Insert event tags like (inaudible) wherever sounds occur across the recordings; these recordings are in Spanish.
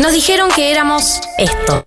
Nos dijeron que éramos esto.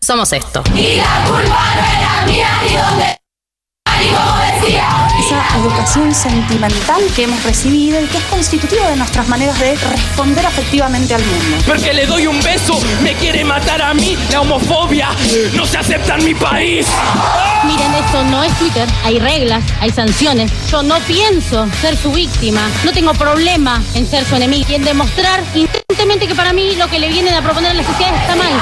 somos esto. esa educación sentimental que hemos recibido y que es constitutiva de nuestras maneras de responder afectivamente al mundo. Porque le doy un beso, me quiere matar a mí, la homofobia no se acepta en mi país. Miren, esto no es Twitter. Hay reglas, hay sanciones. Yo no pienso ser su víctima. No tengo problema en ser su enemigo y en demostrar insistentemente que para mí lo que le vienen a proponer a la sociedad está mal.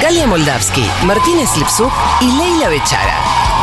Galia Moldavsky, Martínez Lipsuk y Leila Bechara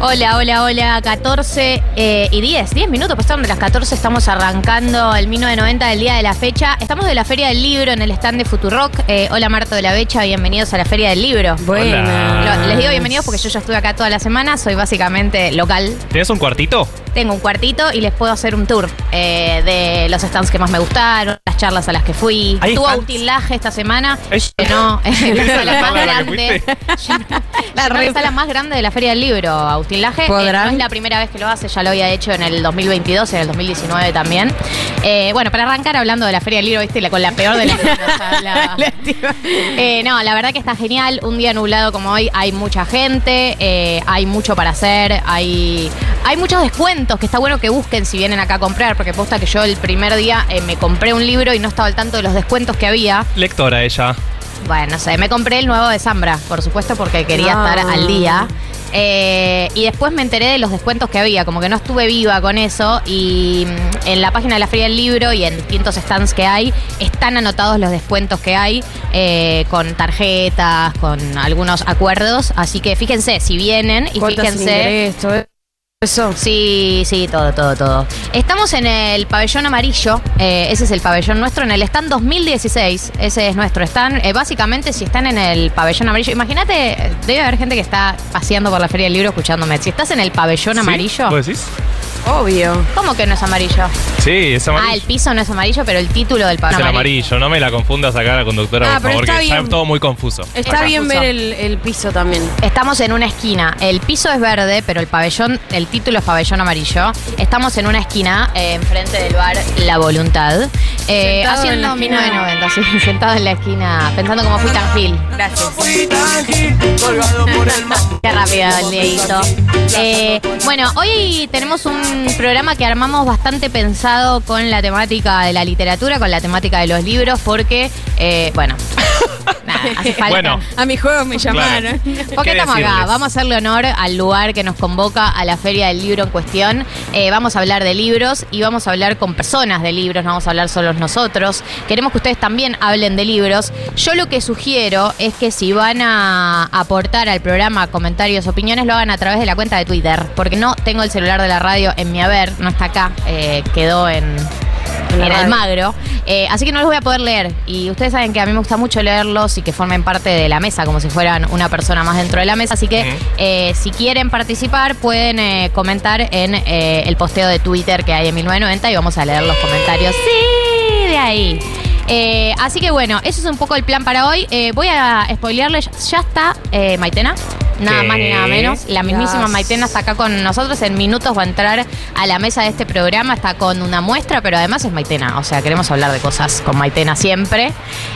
Hola, hola, hola, 14 eh, y 10, 10 minutos pasaron de las 14, estamos arrancando el 1990 del día de la fecha. Estamos de la Feria del Libro en el stand de Futurock. Eh, hola Marta de la Becha, bienvenidos a la Feria del Libro. Buena. Lo- les digo bienvenidos porque yo ya estuve acá toda la semana, soy básicamente local. ¿Tienes un cuartito? Tengo un cuartito y les puedo hacer un tour eh, de los stands que más me gustaron, las charlas a las que fui. ¿Hay Tuvo utilaje esta semana, (laughs) Es- llenó (laughs) la (laughs) más ¿A la grande. Llenó la sala más grande de la Feria del Libro, Agustín Laje. Eh, no es la primera vez que lo hace, ya lo había hecho en el 2022, en el 2019 también. Eh, bueno, para arrancar hablando de la Feria del Libro, viste, la- con la peor de las (laughs) Eh, no, la verdad que está genial. Un día nublado como hoy hay mucha gente, eh, hay mucho para hacer, hay, hay muchos descuentos que está bueno que busquen si vienen acá a comprar, porque posta que yo el primer día eh, me compré un libro y no estaba al tanto de los descuentos que había. Lectora ella. Bueno, no sé, me compré el nuevo de Zambra, por supuesto, porque quería No. estar al día. Eh, y después me enteré de los descuentos que había, como que no estuve viva con eso. Y mm, en la página de la Feria del Libro y en distintos stands que hay, están anotados los descuentos que hay, eh, con tarjetas, con algunos acuerdos. Así que fíjense, si vienen y Cuotas fíjense. Eso. Sí, sí, todo, todo, todo. Estamos en el pabellón amarillo, eh, ese es el pabellón nuestro, en el stand 2016, ese es nuestro stand. Eh, básicamente, si están en el pabellón amarillo, imagínate, debe haber gente que está paseando por la Feria del Libro escuchándome. Si estás en el pabellón ¿Sí? amarillo, ¿Vos decís? Obvio. ¿cómo que no es amarillo? Sí, es amarillo. Ah, el piso no es amarillo, pero el título del es pabellón el amarillo, no me la confundas acá la conductora, Ah, por pero favor, está que está bien. todo muy confuso. Está bien ver el, el piso también. Estamos en una esquina. El piso es verde, pero el pabellón, el título es pabellón amarillo. Estamos en una esquina, eh, enfrente del bar La Voluntad. Eh, Sentado en haciendo la esquina. 1990, sí, (laughs) sentado en la esquina, pensando cómo fui tan gil. Gracias. Qué rápido, Leito. Eh, bueno, hoy tenemos un programa que armamos bastante pensado con la temática de la literatura, con la temática de los libros, porque, eh, bueno, hace falta. Bueno, A mi juego me llamaron. Porque ¿Qué estamos acá, vamos a hacerle honor al lugar que nos convoca a la Feria del Libro en cuestión. Eh, vamos a hablar de libros y vamos a hablar con personas de libros, no vamos a hablar solos nosotros. Queremos que ustedes también hablen de libros. Yo lo que sugiero es que si van a aportar al programa comentarios, opiniones, lo hagan a través de la cuenta de Twitter, porque no tengo el celular de la radio en mi haber, no está acá, eh, quedó en, En la en el radio. magro. Eh, así que no los voy a poder leer. Y ustedes saben que a mí me gusta mucho leerlos y que formen parte de la mesa, como si fueran una persona más dentro de la mesa. Así que eh, si quieren participar, pueden eh, comentar en eh, el posteo de Twitter que hay en 1990 y vamos a leer los comentarios. Sí, de ahí. Eh, así que bueno, eso es un poco el plan para hoy. Eh, voy a spoilearles, ya está eh, Maitena. Nada ¿Qué? más ni nada menos. La mismísima Yes. Maitena está acá con nosotros. En minutos va a entrar a la mesa de este programa. Está con una muestra, pero además es Maitena. O sea, queremos hablar de cosas con Maitena siempre.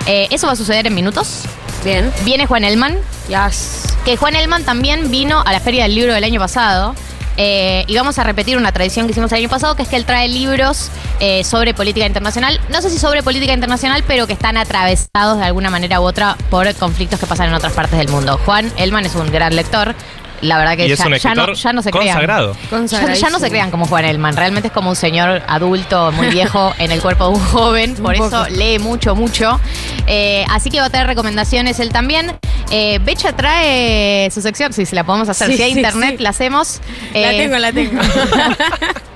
Eh, eso va a suceder en minutos. Bien. Viene Juan Elman, Yes. que Juan Elman también vino a la Feria del Libro del año pasado. Eh, y vamos a repetir una tradición que hicimos el año pasado, que es que él trae libros eh, sobre política internacional. No sé si sobre política internacional, pero que están atravesados de alguna manera u otra por conflictos que pasan en otras partes del mundo. Juan Elman es un gran lector. La verdad que Y es ya, un ya no, escritor ya no se crean. consagrado. Ya, ya no se crean como Juan Elman. Realmente es como un señor adulto, muy viejo, (laughs) en el cuerpo de un joven. Por Un eso lee mucho, mucho. Eh, así que va a tener recomendaciones él también. Eh, Becha trae su sección, si se la podemos hacer. Sí, si hay sí, internet, sí. la hacemos. La Eh, tengo, la tengo. (laughs)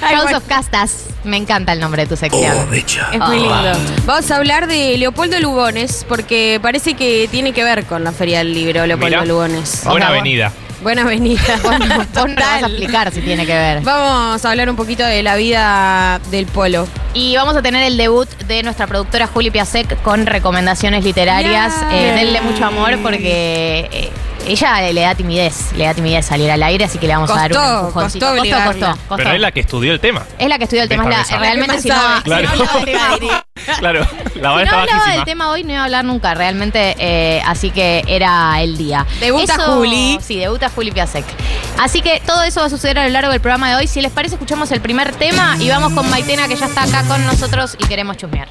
House of Castas. Me encanta el nombre de tu sección. Es muy lindo. Vamos a hablar de Leopoldo Lugones, porque parece que tiene que ver con la Feria del Libro, Leopoldo Mirá. Lugones. Buena avenida. Buena avenida. (laughs) Vos no vos no vas a explicar si tiene que ver. Vamos a hablar un poquito de la vida del polo. Y vamos a tener el debut de nuestra productora Juli Piasek con recomendaciones literarias. Yeah. Eh, denle mucho amor porque eh, ella le da timidez, le da timidez salir al aire, así que le vamos a dar un Costó, empujoncito. costó obligarla. costó, Pero es la que estudió el tema. Es la que estudió el tema, es la- realmente si no, más si no Claro. hablaba del tema- Claro, la va si no estaba hablaba del tema hoy no iba a hablar nunca, realmente, eh, así que era el día. Debuta Juli. Sí, debuta Juli Piasek. Así que todo eso va a suceder a lo largo del programa de hoy. Si les parece, escuchamos el primer tema y vamos con Maitena, que ya está acá con nosotros y queremos chusmear.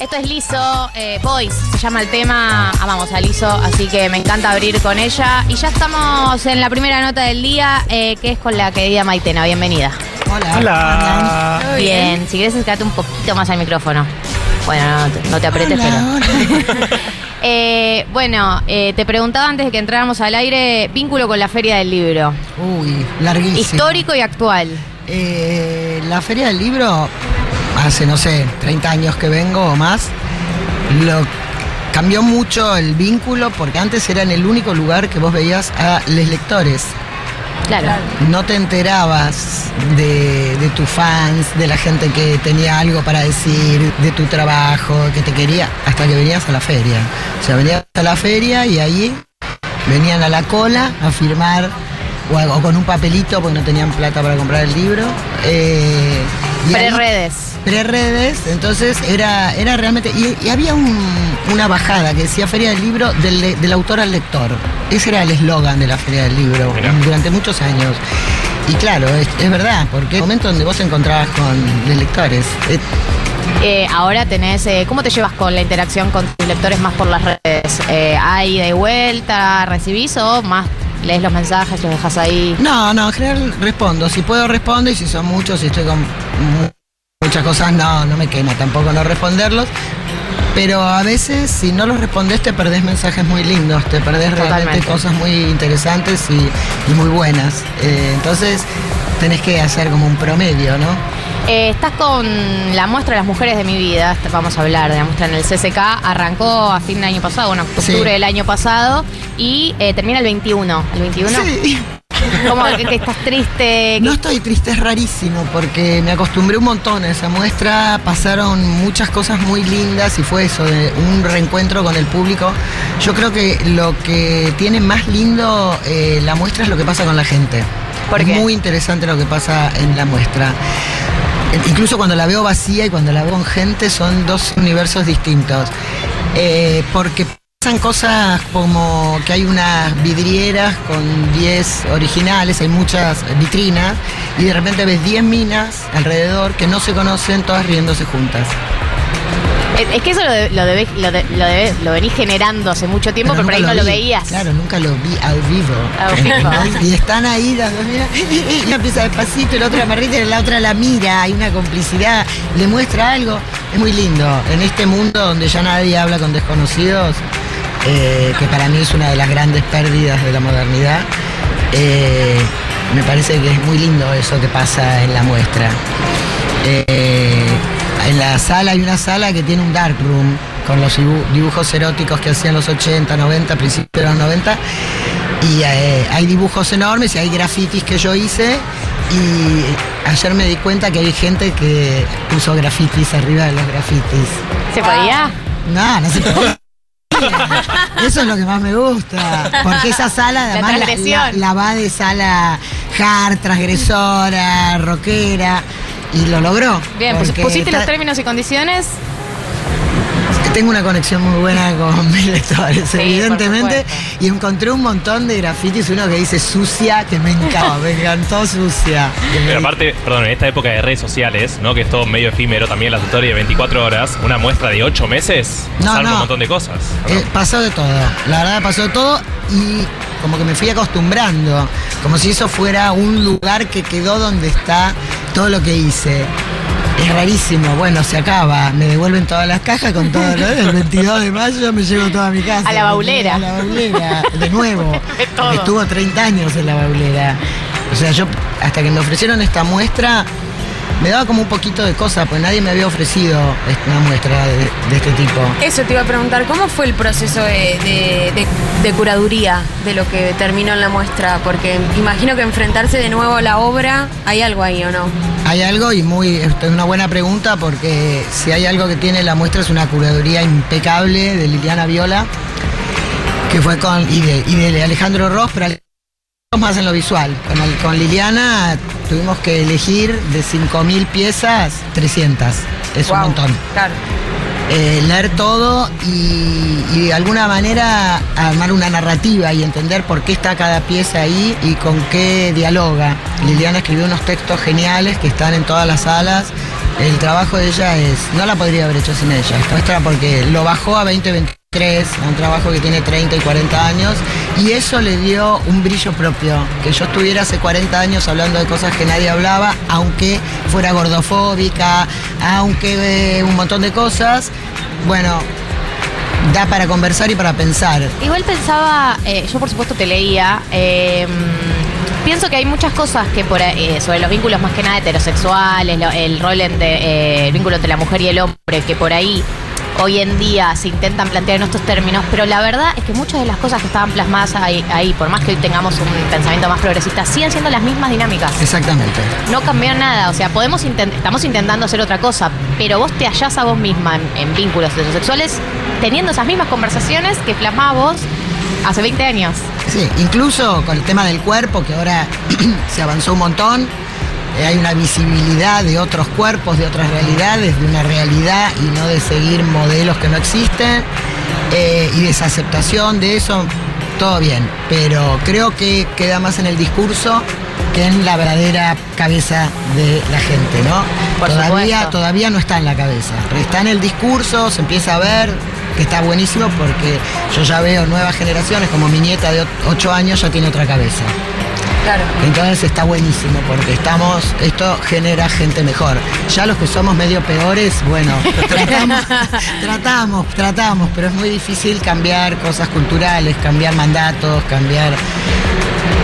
Esto es Lizo, eh, Boys, se llama el tema. Amamos a Lizo, así que me encanta abrir con ella. Y ya estamos en la primera nota del día, eh, que es con la querida Maitena. Bienvenida. Hola. Todo Bien, si quieres acercarte un poquito más al micrófono. Bueno, no te, no te apretes, pero. (laughs) Eh, bueno, eh, te preguntaba antes de que entráramos al aire, vínculo con la Feria del Libro. Uy, larguísimo. Histórico y actual. Eh, la Feria del Libro, hace, no sé, 30 años que vengo o más, lo cambió mucho el vínculo porque antes era en el único lugar que vos veías a los lectores. Claro. No te enterabas de, de tus fans, de la gente que tenía algo para decir, de tu trabajo, que te quería, hasta que venías a la feria. O sea, venías a la feria y ahí venían a la cola a firmar o, con un papelito porque no tenían plata para comprar el libro. Eh, Pre-redes. Pre-redes, entonces era, era realmente. Y, y había un- una bajada que decía Feria del Libro del, del autor al lector. Ese era el eslogan de la Feria del Libro Mirá. durante muchos años. Y claro, es, es verdad, porque es el momento donde vos encontrabas con los lectores. Eh, Eh, ahora tenés, eh, ¿cómo te llevas con la interacción con tus lectores más por las redes? Eh, ¿Hay de vuelta, recibís o más lees los mensajes, los dejas ahí? No, no, en general respondo. Si puedo respondo y si son muchos y estoy con mu- muchas cosas, no, no me quema tampoco no responderlos. Pero a veces si no los respondes te perdés mensajes muy lindos, te perdés realmente cosas muy interesantes y, y muy buenas. Eh, entonces tenés que hacer como un promedio, ¿no? Eh, estás con la muestra de las mujeres de mi vida, vamos a hablar de la muestra en el CCK, arrancó a fin del año pasado, bueno, octubre Sí. del año pasado y eh, termina el 21. ¿El 21? Sí. ¿Cómo que, que estás triste? No estoy triste, es rarísimo, porque me acostumbré un montón a esa muestra, pasaron muchas cosas muy lindas y fue eso, de un reencuentro con el público. Yo creo que lo que tiene más lindo eh, la muestra es lo que pasa con la gente. ¿Por es muy interesante lo que pasa en la muestra. Incluso cuando la veo vacía y cuando la veo con gente son dos universos distintos. Eh, porque pasan cosas como que hay unas vidrieras con 10 originales, hay muchas vitrinas, y de repente ves 10 minas alrededor que no se conocen, todas riéndose juntas. Es que eso lo, de- lo, debe- lo, de- lo, debe- lo venís generando hace mucho tiempo, pero, por ahí no lo veías. Claro, nunca lo vi al vivo. Al vivo. (laughs) ¿Entendés? Y están ahí las dos, mira, una empieza despacito, la otra amarrita y la otra la mira, hay una complicidad, le muestra algo. Es muy lindo. En este mundo donde ya nadie habla con desconocidos, eh, que para mí es una de las grandes pérdidas de la modernidad, eh, me parece que es muy lindo eso que pasa en la muestra. Eh, en la sala hay una sala que tiene un dark room con los dibu- dibujos eróticos que hacían los 80, 90, principios de los 90. Y eh, hay dibujos enormes y hay grafitis que yo hice. Y ayer me di cuenta que hay gente que puso grafitis arriba de los grafitis. ¿Se podía? No, no se puede. (laughs) Eso es lo que más me gusta. Porque esa sala, La además, la- la va de sala hard, transgresora, rockera. Y lo logró. Bien, pues pusiste los términos y condiciones. Tengo una conexión muy buena (laughs) con mis lectores, evidentemente. Y encontré un montón de grafitis, uno que dice sucia, que me encantó, me encantó sucia. Pero aparte, perdón, en esta época de redes sociales, ¿no? Que es todo medio efímero, también las historias de 24 horas, una muestra de 8 meses, No, pasaron no. un montón de cosas. Eh, pasó de todo, la verdad pasó de todo y como que me fui acostumbrando, como si eso fuera un lugar que quedó donde está todo lo que hice. Es rarísimo, bueno, se acaba, me devuelven todas las cajas con todo lo El 22 de mayo me llevo toda mi casa. A la baulera. A la baulera, de nuevo. (laughs) Estuvo 30 años en la baulera. O sea, yo hasta que me ofrecieron esta muestra, me daba como un poquito de cosa, pues nadie me había ofrecido una muestra de, de este tipo. Eso te iba a preguntar, ¿cómo fue el proceso de, de- de- curaduría de lo que terminó en la muestra? Porque imagino que enfrentarse de nuevo a la obra, hay algo ahí o no. Hay algo y muy, es una buena pregunta porque si hay algo que tiene la muestra es una curaduría impecable de Liliana Viola, que fue con, y de, y de Alejandro Ross, pero más en lo visual. Con, el- con Liliana tuvimos que elegir de 5.000 piezas 300. Es un montón. Claro. Eh, leer todo y, y de alguna manera armar una narrativa y entender por qué está cada pieza ahí y con qué dialoga. Liliana escribió unos textos geniales que están en todas las salas. El trabajo de ella es, no la podría haber hecho sin ella, es muestra porque lo bajó a 2023, a un trabajo que tiene 30 y 40 años, y eso le dio un brillo propio. Que yo estuviera hace 40 años hablando de cosas que nadie hablaba, aunque fuera gordofóbica, aunque un montón de cosas, bueno, da para conversar y para pensar. Igual pensaba, eh, yo por supuesto te leía, eh, pienso que hay muchas cosas que por eh, sobre los vínculos más que nada heterosexuales, el rol entre, eh, el vínculo entre la mujer y el hombre, que por ahí hoy en día se intentan plantear en estos términos, pero la verdad es que muchas de las cosas que estaban plasmadas ahí, ahí, por más que hoy tengamos un pensamiento más progresista, siguen siendo las mismas dinámicas. Exactamente. No cambió nada, o sea, podemos intent- estamos intentando hacer otra cosa, pero vos te hallás a vos misma en, en vínculos heterosexuales teniendo esas mismas conversaciones que plasmabas vos hace 20 años. Sí, incluso con el tema del cuerpo, que ahora (clears throat) se avanzó un montón, hay una visibilidad de otros cuerpos, de otras realidades, de una realidad y no de seguir modelos que no existen, eh, y desaceptación de eso, todo bien, pero creo que queda más en el discurso que en la verdadera cabeza de la gente, ¿no? Por todavía, supuesto. todavía no está en la cabeza, está en el discurso, se empieza a ver que está buenísimo porque yo ya veo nuevas generaciones, como mi nieta de 8 años ya tiene otra cabeza. Claro. Entonces está buenísimo porque estamos, esto genera gente mejor. Ya los que somos medio peores, bueno, (laughs) tratamos, tratamos, tratamos, pero es muy difícil cambiar cosas culturales, cambiar mandatos, cambiar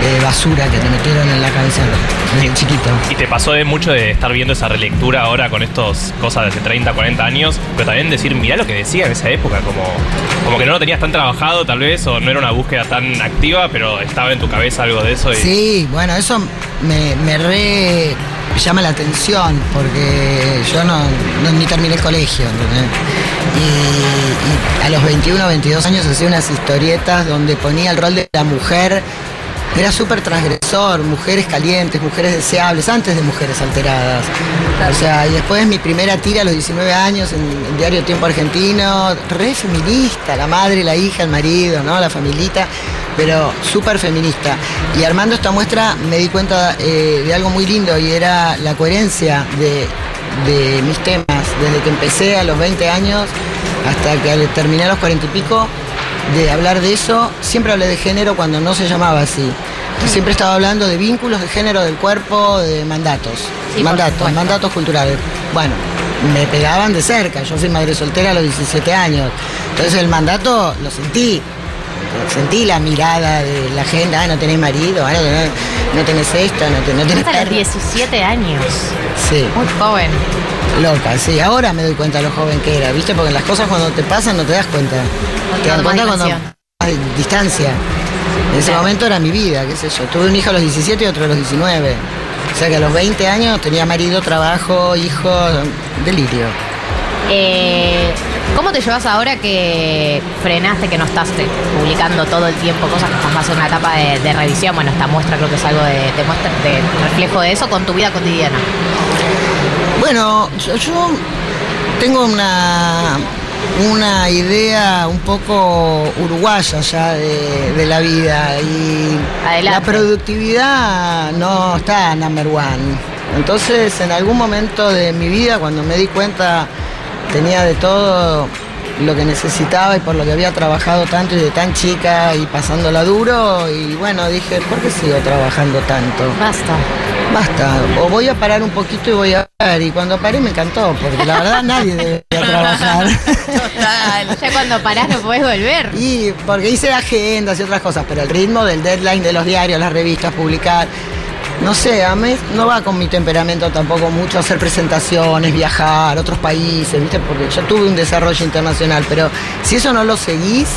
eh, basura que te metieron en la cabeza desde chiquito. Y te pasó de mucho de estar viendo esa relectura ahora con estos cosas de hace 30, 40 años, pero también decir, mirá lo que decía en esa época, como, como que no lo tenías tan trabajado tal vez, o no era una búsqueda tan activa, pero estaba en tu cabeza algo de eso. Y... Sí, bueno, eso me, me re llama la atención porque yo no, no- ni terminé el colegio. Y, y a los 21, 22 años hacía unas historietas donde ponía el rol de la mujer. Era súper transgresor, mujeres calientes, mujeres deseables, antes de mujeres alteradas. O sea, y después mi primera tira a los 19 años en el diario Tiempo Argentino, re feminista, la madre, la hija, el marido, ¿no? La familita, pero súper feminista. Y armando esta muestra me di cuenta eh, de algo muy lindo y era la coherencia de, de mis temas, desde que empecé a los 20 años hasta que al- terminé a los 40 y pico, de hablar de eso, siempre hablé de género cuando no se llamaba así. Y siempre estaba hablando de vínculos de género del cuerpo, de mandatos. Sí, mandatos, mandatos culturales. Bueno, me pegaban de cerca. Yo fui madre soltera a los 17 años. Entonces el mandato lo sentí. Sentí la mirada de la gente, ah, no tenés marido, ah, no tenés, no tenés no tenés, no tenés Hasta los perro". 17 años. Sí. Muy joven. Loca, sí, ahora me doy cuenta de lo joven que era, ¿viste? Porque las cosas cuando te pasan no te das cuenta. te das cuenta cuando hay distancia. En ese Claro. momento era mi vida, qué sé yo. Tuve un hijo a los 17 y otro a los 19. O sea que a los 20 años tenía marido, trabajo, hijo, delirio. Eh, ¿Cómo te llevas ahora que frenaste, que no estás eh, publicando todo el tiempo cosas que estás más en una etapa de, de revisión? Bueno, esta muestra creo que es algo de, de muestra, de reflejo de eso con tu vida cotidiana. Bueno, yo, yo tengo una, una idea un poco uruguaya ya de, de la vida y la productividad no está number one. Entonces en algún momento de mi vida cuando me di cuenta tenía de todo lo que necesitaba y por lo que había trabajado tanto y de tan chica y pasándola duro y bueno dije, ¿por qué sigo trabajando tanto? Basta. Basta, o voy a parar un poquito y voy a ver. Y cuando paré me encantó, porque la verdad nadie debería trabajar. Total. Ya cuando parás no podés volver. Y porque hice agendas y otras cosas, pero el ritmo del deadline de los diarios, las revistas, publicar. No sé, a mí no va con mi temperamento tampoco mucho hacer presentaciones, viajar a otros países, ¿viste? Porque yo tuve un desarrollo internacional, pero si eso no lo seguís,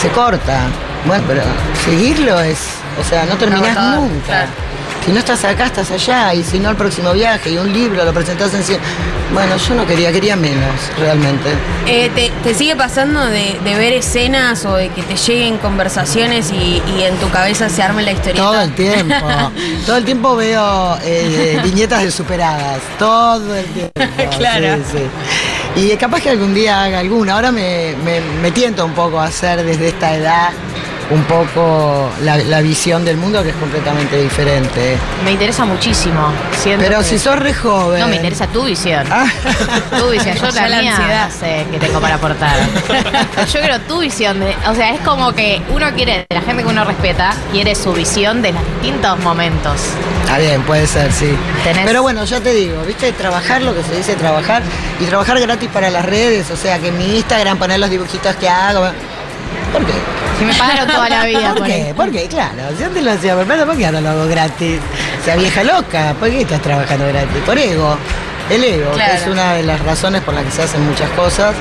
se corta. Bueno, pero seguirlo es, o sea, no terminás nunca. claro. Si no estás acá, estás allá, y si no el próximo viaje y un libro lo presentás en cien. Bueno, yo no quería, quería menos, realmente. Eh, te, te sigue pasando de, de ver escenas o de que te lleguen conversaciones y, y en tu cabeza se arme la historieta? Todo el tiempo. (laughs) Todo el tiempo veo eh, viñetas de superadas. Todo el tiempo. (laughs) Claro. Sí, sí. Y capaz que algún día haga alguna. Ahora me, me, me tiento un poco a hacer desde esta edad un poco la, la visión del mundo que es completamente diferente. Me interesa muchísimo. Pero que- si sos re joven. No, me interesa tu visión. Tu visión. Yo (laughs) la, la mía ansiedad. sé qué tengo para aportar. (laughs) Yo quiero tu visión. de- o sea, es como que uno quiere, la gente que uno respeta, quiere su visión de los distintos momentos. Está bien, puede ser, sí. Tenés- Pero bueno, ya te digo, ¿viste? Trabajar lo que se dice trabajar y trabajar gratis para las redes, o sea, que en mi Instagram poner los dibujitos que hago. ¿Por qué? Si me pagaron toda la (laughs) vida ¿Por por qué? esto. ¿Por qué? Claro, si antes lo hacía por plata, ¿por qué ahora lo hago gratis? O sea, vieja loca, ¿por qué estás trabajando gratis? Por ego. El ego, Claro. que es una de las razones por las que se hacen muchas cosas.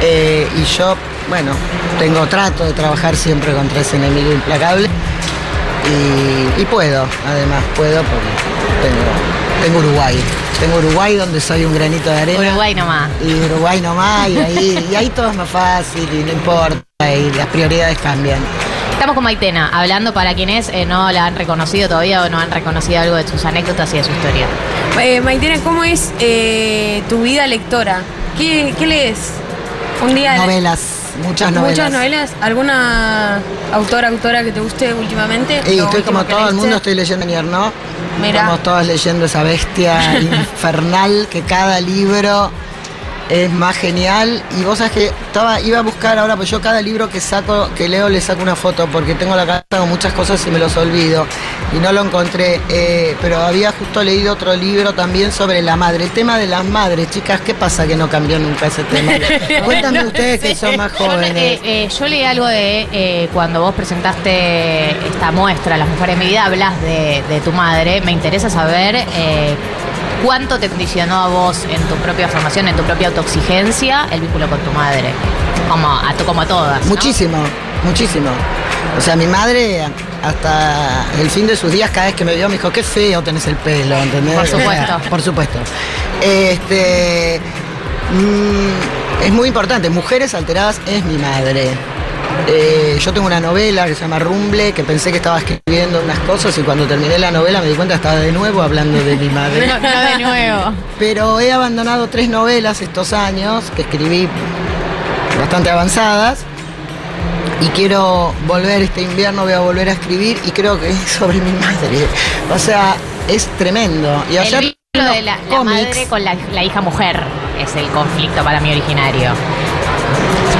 Eh, y yo, bueno, tengo trato de trabajar siempre contra ese enemigo implacable. Y, y puedo, además, puedo porque tengo, tengo Uruguay. Tengo Uruguay donde soy un granito de arena. Uruguay nomás. Y Uruguay nomás, y ahí, (laughs) y ahí todo es más fácil y no importa, y las prioridades cambian. Estamos con Maitena, hablando para quienes eh, no la han reconocido todavía o no han reconocido algo de sus anécdotas y de su historia. Eh, Maitena, ¿cómo es eh, tu vida lectora? ¿Qué, qué lees? Un día. Novelas, muchas novelas. ¿Muchas novelas? ¿Alguna autora, autora que te guste últimamente? Y estoy como todo el mundo, estoy leyendo Nierno. Mira. Estamos todos leyendo esa bestia (laughs) infernal que cada libro es más genial. Y vos sabés que estaba, iba a buscar ahora, pues yo cada libro que saco, que leo, le saco una foto, porque tengo la cabeza con muchas cosas y me los olvido. Y no lo encontré. Eh, pero había justo leído otro libro también sobre la madre. El tema de las madres, chicas, ¿qué pasa que no cambió nunca ese tema? (laughs) Cuéntame No ustedes que son más Yo, jóvenes. eh, eh, yo leí algo de eh, cuando vos presentaste esta muestra, Las Mujeres en mi vida, hablas de, de tu madre. Me interesa saber cuánto te condicionó a vos en tu propia formación, en tu propia autoexigencia, el vínculo con tu madre. Como a, como a todas. ¿no? Muchísimo, muchísimo. O sea, mi madre hasta el fin de sus días, cada vez que me vio, me dijo, qué feo tenés el pelo, ¿entendés? Por supuesto. Por supuesto. Este, mm, es muy importante, Mujeres Alteradas es mi madre. Eh, yo tengo una novela que se llama Rumble, que pensé que estaba escribiendo unas cosas y cuando terminé la novela me di cuenta que estaba de nuevo hablando de mi madre. (laughs) No, no de nuevo. Pero he abandonado tres novelas estos años que escribí bastante avanzadas y quiero volver este invierno, voy a volver a escribir y creo que es sobre mi madre. O sea, es tremendo. Y El ayer vínculo de la, madre con la, la hija mujer es el conflicto para mí originario.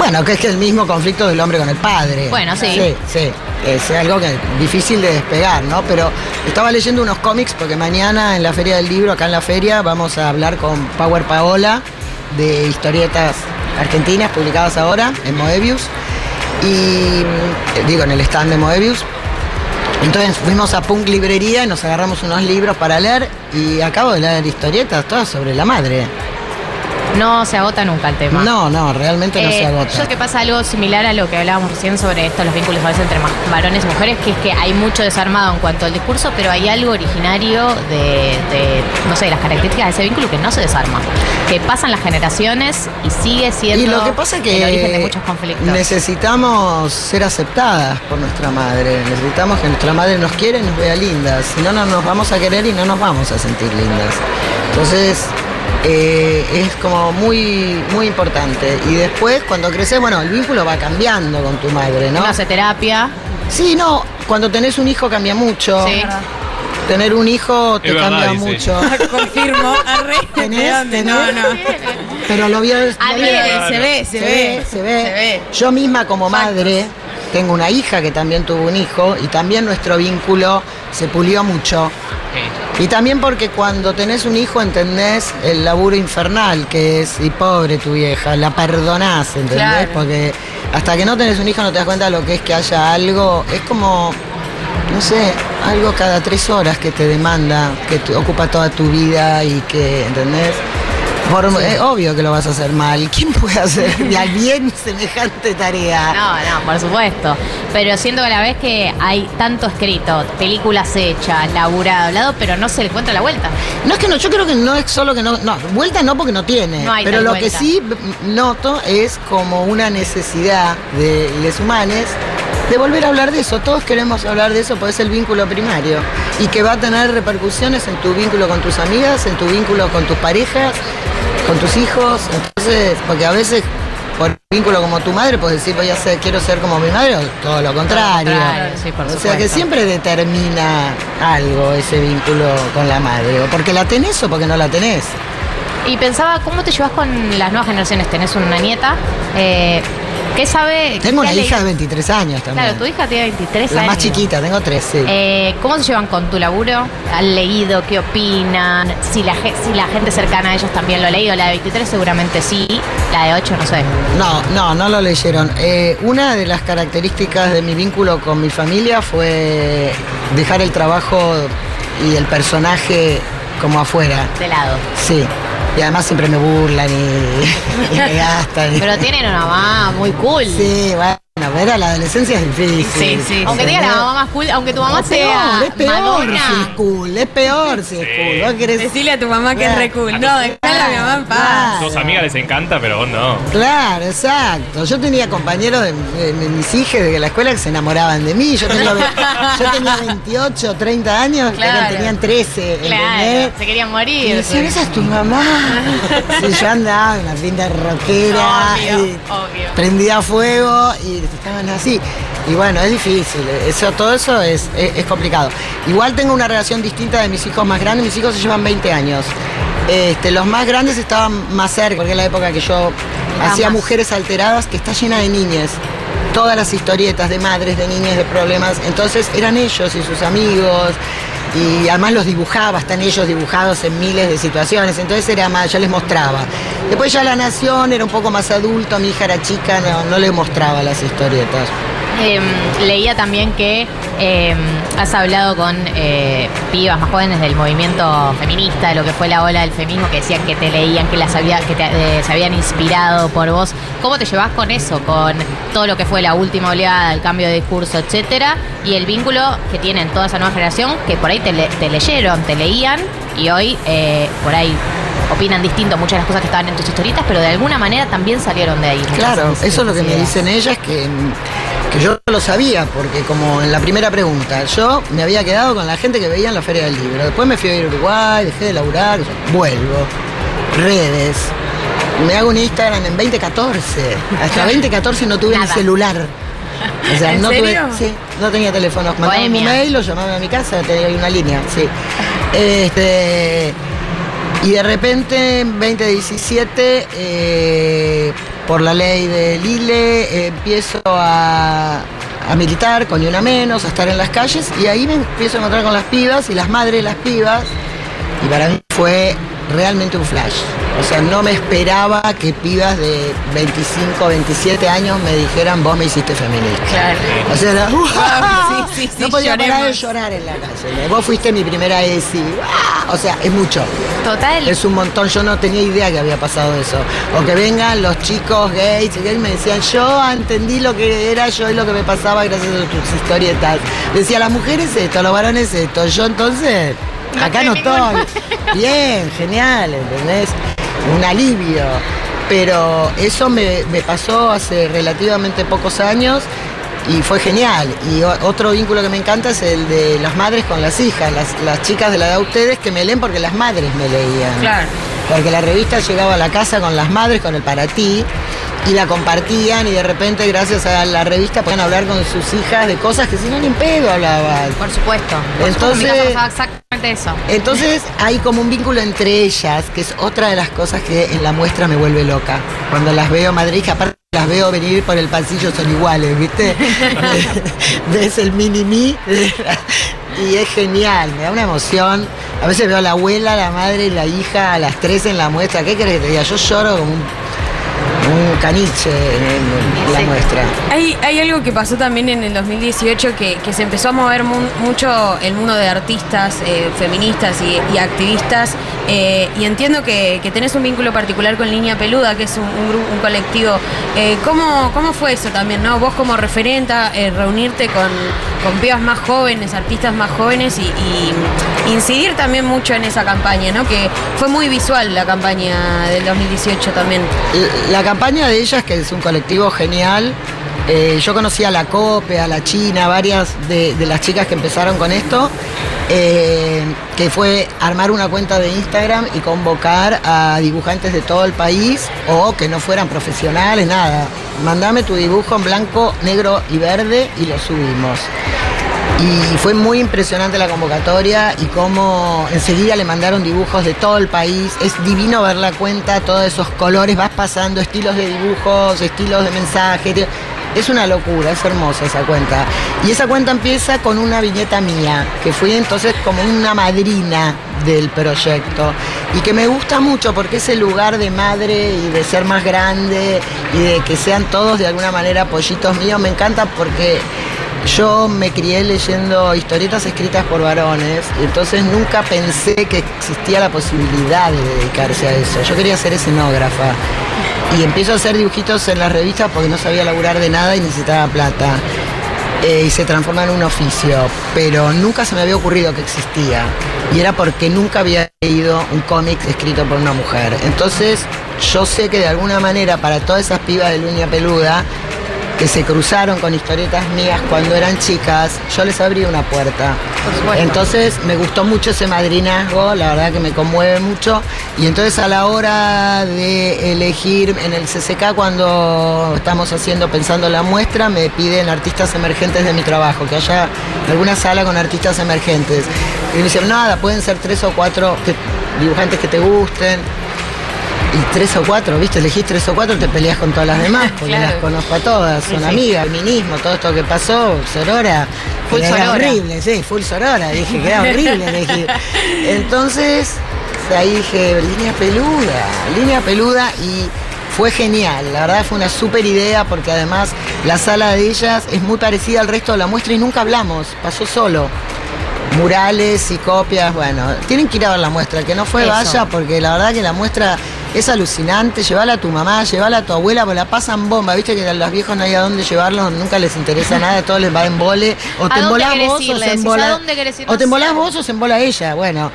Bueno, que es que el mismo conflicto del hombre con el padre. Bueno, sí. Sí, sí. Es algo que es difícil de despegar, ¿no? Pero estaba leyendo unos cómics porque mañana en la Feria del Libro, acá en la feria, vamos a hablar con Power Paola de historietas argentinas publicadas ahora en Moebius. Y eh, digo, en el stand de Moebius. Entonces fuimos a Punk Librería y nos agarramos unos libros para leer y acabo de leer historietas todas sobre la madre. No se agota nunca el tema. No, no, realmente no Eh, se agota. Yo que pasa algo similar a lo que hablábamos recién sobre esto, los vínculos a veces entre varones y mujeres, que es que hay mucho desarmado en cuanto al discurso, pero hay algo originario de, de, no sé, de las características de ese vínculo que no se desarma. Que pasan las generaciones y sigue siendo Y lo que pasa es que el origen de muchos conflictos. necesitamos ser aceptadas por nuestra madre. Necesitamos que nuestra madre nos quiera y nos vea lindas. Si no, no nos vamos a querer y no nos vamos a sentir lindas. Entonces, eh, es como muy, muy importante. Y después, cuando creces, bueno, el vínculo va cambiando con tu madre, ¿no? Hace terapia. Sí, no, cuando tenés un hijo cambia mucho. Sí. Tener un hijo te Es cambia dice. mucho. (laughs) Confirmo. Arre. ¿Tenés? ¿Dónde? No, ¿Tenés? no. Pero lo bien, vio- Se ve, se, ve, se ve. Se ve. Yo misma como madre tengo una hija que también tuvo un hijo y también nuestro vínculo se pulió mucho. Y también porque cuando tenés un hijo entendés el laburo infernal que es, y pobre tu vieja, la perdonás, ¿entendés? Claro. Porque hasta que no tenés un hijo no te das cuenta de lo que es que haya algo, es como, no sé, algo cada tres horas que te demanda, que te ocupa toda tu vida y que, ¿entendés? Por- Es obvio que lo vas a hacer mal. (laughs) ¿Quién puede hacer bien semejante tarea? No, no, por supuesto. Pero siento que a la vez que hay tanto escrito, películas hechas, laburado, hablado, pero no se le encuentra la vuelta. No es que no, yo creo que no es solo que no, no, vuelta no porque no tiene, No hay pero lo que sí noto es como una necesidad de les humanes de volver a hablar de eso. Todos queremos hablar de eso porque es el vínculo primario y que va a tener repercusiones en tu vínculo con tus amigas, en tu vínculo con tus parejas, con tus hijos. Entonces, porque a veces por vínculo como tu madre puedes decir voy a ser, quiero ser como mi madre o todo lo contrario. contrario, sí, por o sea que siempre determina algo ese vínculo con la madre, o porque la tenés o porque no la tenés. Y pensaba, ¿cómo te llevas con las nuevas generaciones? Tenés una nieta. Eh, ¿Qué sabe? Tengo una hija de leí? 23 años también. Claro, tu hija tiene 23 la años. más chiquita, tengo 13. Eh, ¿Cómo se llevan con tu laburo? ¿Han leído? ¿Qué opinan? La, si la gente cercana a ellos también lo ha leído. La de 23 seguramente sí. La de 8 no sé. No, no, no lo leyeron. Eh, una de las características de mi vínculo con mi familia fue dejar el trabajo y el personaje como afuera. De lado. Sí. Y además siempre me burlan y, (laughs) y me (laughs) gastan. Pero tienen una mamá muy cool. Sí, bueno, a la adolescencia es difícil. Sí, sí. Aunque tengas la mamá más cool, aunque tu mamá Es sea peor, es peor Madonna. si es cool, es peor si es cool. ¿Vos querés- Decirle a tu mamá que es re cool. No, dejala a mi mamá en paz. Claro. Tus amigas les encanta, pero vos no. Claro, exacto. Yo tenía compañeros de, de- de mis hijas de la escuela que se enamoraban de mí. Yo, tengo (laughs) yo tenía 28, 30 años, Claro. ellos tenían 13. Claro, ¿entendés? se querían Y morir. decían, esa es tu mamá. (laughs) Sí, yo andaba en una pinta rockera, Obvio, y obvio. prendía a fuego y estaban así. Y bueno, es difícil, eso, todo eso es, es- es complicado. Igual tengo una relación distinta de mis hijos más grandes, mis hijos se llevan 20 años. Este, los más grandes estaban más cerca, porque es la época que yo hacía más. Mujeres Alteradas, que está llena de niñas. Todas las historietas de madres, de niñas, de problemas. Entonces eran ellos y sus amigos. Y además los dibujaba, están ellos dibujados en miles de situaciones. Entonces era más, yo les mostraba. Después ya la nación era un poco más adulto, mi hija era chica, no, no le mostraba las historietas. Eh, leía también que eh, has hablado con eh, pibas más jóvenes del movimiento feminista, de lo que fue la ola del feminismo, que decían que te leían, que las había, que te- eh, se habían inspirado por vos. ¿Cómo te llevas con eso? Con todo lo que fue la última oleada, el cambio de discurso, etcétera, y el vínculo que tienen toda esa nueva generación, que por ahí te, te leyeron, te leían, y hoy eh, por ahí opinan distinto muchas de las cosas que estaban en tus historietas, pero de alguna manera también salieron de ahí. Claro, eso es lo que me dicen ellas, que, que yo no lo sabía, porque como en la primera pregunta, yo me había quedado con la gente que veía en la Feria del Libro. Después me fui a ir a Uruguay, dejé de laburar, vuelvo, redes. Me hago un Instagram en 2014. Hasta 2014 no tuve ni Nada. celular. O sea, (laughs) ¿En no serio? tuve, sí, no tenía teléfono. Mandaba un mail, lo llamaba a mi casa, tenía una línea, sí. (laughs) Este, y de repente, en 2017, eh, por la ley del ILE, eh, empiezo a, a militar con ni una menos, a estar en las calles, y ahí me empiezo a encontrar con las pibas y las madres de las pibas, y para mí fue realmente un flash. O sea, no me esperaba que pibas de 25, 27 años me dijeran, vos me hiciste feminista. Claro. O sea, era, (laughs) (laughs) Sí, sí, sí, no podía parar de llorar en la calle. Vos fuiste mi primera ESI. O sea, es mucho. Total. Es un montón, yo no tenía idea que había pasado eso. O que vengan los chicos gays y gays me decían, yo entendí lo que era yo y lo que me pasaba gracias a tus historietas. Decía, las mujeres esto, los varones esto. Yo entonces, acá no estoy. Bien, genial, ¿entendés? Un alivio. Pero eso me, me pasó hace relativamente pocos años y fue genial. Y otro vínculo que me encanta es el de las madres con las hijas, las, las chicas de la edad de ustedes que me leen porque las madres me leían. Claro. Porque la revista llegaba a la casa con las madres, con el para ti, y la compartían y de repente gracias a la revista podían hablar con sus hijas de cosas que si no ni en pedo hablaban. Por supuesto. Por Entonces- supuesto, exactamente eso. Entonces hay como un vínculo entre ellas, que es otra de las cosas que en la muestra me vuelve loca. Cuando las veo Madrid, que aparte las veo venir por el pasillo, son iguales, ¿viste? (laughs) (laughs) Ves el mini mí y es genial, me da una emoción. A veces veo a la abuela, la madre y la hija a las tres en la muestra. ¿Qué querés que te diga? Yo lloro como un, un caniche en, la muestra. Hay, hay algo que pasó también en el 2018 que, que se empezó a mover mu- mucho el mundo de artistas, eh, feministas y, y activistas. eh, y entiendo que, que tenés un vínculo particular con Línea Peluda, que es un, un grupo, un colectivo. Eh, ¿cómo, ¿Cómo fue eso también, no? Vos como referenta, reunirte con, con pibas más jóvenes, artistas más jóvenes y, y incidir también mucho en esa campaña, ¿no? Que fue muy visual la campaña del 2018 también. La campaña de ellas, que es un colectivo genial, eh, yo conocí a la COPE, a la China, varias de, las chicas que empezaron con esto, eh, que fue armar una cuenta de Instagram y convocar a dibujantes de todo el país o que no fueran profesionales, nada. Mandame tu dibujo en blanco, negro y verde y lo subimos. Y fue muy impresionante la convocatoria y cómo enseguida le mandaron dibujos de todo el país. Es divino ver la cuenta, todos esos colores, vas pasando estilos de dibujos, estilos de mensajes. Es una locura, es hermosa esa cuenta. Y esa cuenta empieza con una viñeta mía, que fui entonces como una madrina del proyecto. Y que me gusta mucho porque ese lugar de madre y de ser más grande y de que sean todos de alguna manera pollitos míos, me encanta porque yo me crié leyendo historietas escritas por varones entonces nunca pensé que existía la posibilidad de dedicarse a eso. Yo quería ser escenógrafa y empiezo a hacer dibujitos en las revistas porque no sabía laburar de nada y necesitaba plata. Eh, y se transforma en un oficio, pero nunca se me había ocurrido que existía. Y era porque nunca había leído un cómic escrito por una mujer. Entonces, yo sé que de alguna manera para todas esas pibas de Luña Peluda, que se cruzaron con historietas mías cuando eran chicas, yo les abrí una puerta. Entonces me gustó mucho ese madrinazgo, la verdad que me conmueve mucho. Y entonces a la hora de elegir en el CCK, cuando estamos haciendo, pensando la muestra, me piden artistas emergentes de mi trabajo, que haya alguna sala con artistas emergentes. Y me dicen, nada, pueden ser tres o cuatro que- dibujantes que te gusten. Y tres o cuatro, ¿viste? Elegís tres o cuatro, te peleas con todas las demás, (laughs) porque Claro. las conozco a todas, son Sí, amigas, feminismo, todo esto que pasó, Sorora. Full que era Sorora. horrible, sí, full Sorora, dije que era horrible elegir. (laughs) Entonces, ahí dije, línea peluda, línea peluda y fue genial, la verdad fue una súper idea porque además la sala de ellas es muy parecida al resto de la muestra y nunca hablamos, pasó solo murales y copias, bueno, tienen que ir a ver la muestra, el que no fue Eso. vaya porque la verdad que la muestra es alucinante, llévala a tu mamá, llévala a tu abuela, porque la pasan bomba, viste que a los viejos no hay a dónde llevarlos, nunca les interesa nada, todo les va en vole, o ¿A te embolás vos o se embola, o te embolás vos o se embola ella, bueno.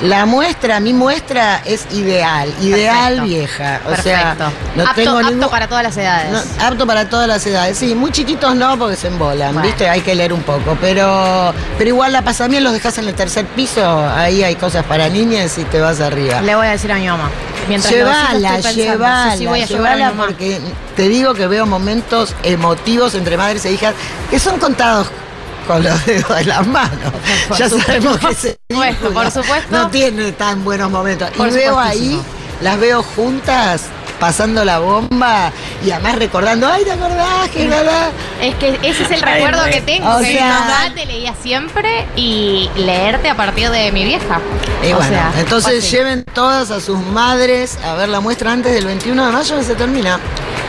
La muestra, mi muestra es ideal, ideal Perfecto. vieja. O Perfecto. sea, no apto, tengo apto ningún- para todas las edades. no, apto para todas las edades. Sí, muy chiquitos no, porque se embolan, Bueno. ¿viste? Hay que leer un poco. Pero, pero igual la pasan bien, los dejas en el tercer piso. Ahí hay cosas para niñas y te vas arriba. Le voy a decir a mi mamá. Mientras Llévala, pensando, llévala, sí, voy a llévala porque te digo que veo momentos emotivos entre madres e hijas que son contados con los dedos de las manos. Por ya supuesto. sabemos que ese supuesto, vínculo por supuesto. no tiene tan buenos momentos. Por y veo ahí, las veo juntas pasando la bomba y además recordando, ay, ¿te acordás? Que nada. Es que ese es el Ay, recuerdo re- que tengo. o que mi sea- mamá te leía siempre y leerte a partir de mi vieja. Y o bueno, sea, entonces lleven todas a sus madres a ver la muestra antes del 21 de mayo que se termina.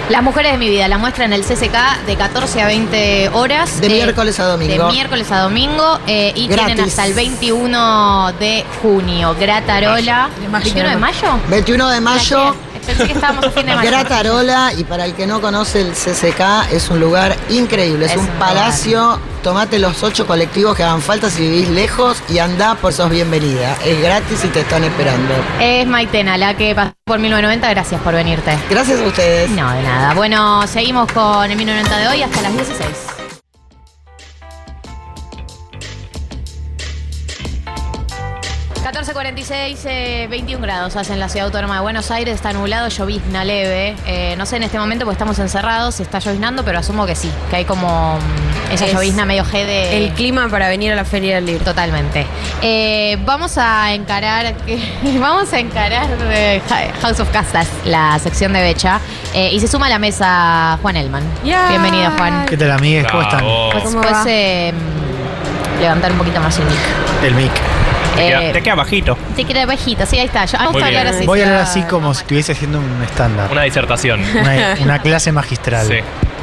Las mujeres de mi vida, la muestra en el CCK de 14 a 20 horas. De eh, miércoles a domingo. De miércoles a domingo. eh, y tienen hasta el 21 de junio. Gratarola. De mayo. ¿21 de mayo? 21 de mayo. Pensé que estábamos a fin de mayo. Gratarola, y para el que no conoce el CCK, es un lugar increíble, es, Es un un palacio. Tomate los ocho colectivos que hagan falta si vivís lejos y andá por sos bienvenida. Es gratis y te están esperando. Es Maitena, la que pasó por 1990. Gracias por venirte. Gracias a ustedes. No, de nada. Bueno, seguimos con el 1990 de hoy hasta las 16. 46, eh, 21 grados hace en la ciudad autónoma de Buenos Aires, está nublado, llovizna leve. Eh, no sé en este momento porque estamos encerrados, si está lloviznando, pero asumo que sí, que hay como mm, esa Es llovizna medio G de... El clima para venir a la Feria del Libro. Totalmente. Eh, vamos a encarar, (laughs) vamos a encarar eh, House of Castas, la sección de Becha, eh, y se suma a la mesa Juan Elman. Bienvenido, Juan. ¿Qué tal, amigues? ¿Cómo están? Pues, ¿Cómo puedes va? eh, levantar un poquito más el mic. El mic. Te queda, Eh, te queda bajito. Te queda bajito, sí, ahí está. Yo, vamos Muy a hablar bien. así. Voy a sí. hablar así como si estuviese haciendo un estándar. Una disertación. (laughs) Una, una clase magistral. Sí.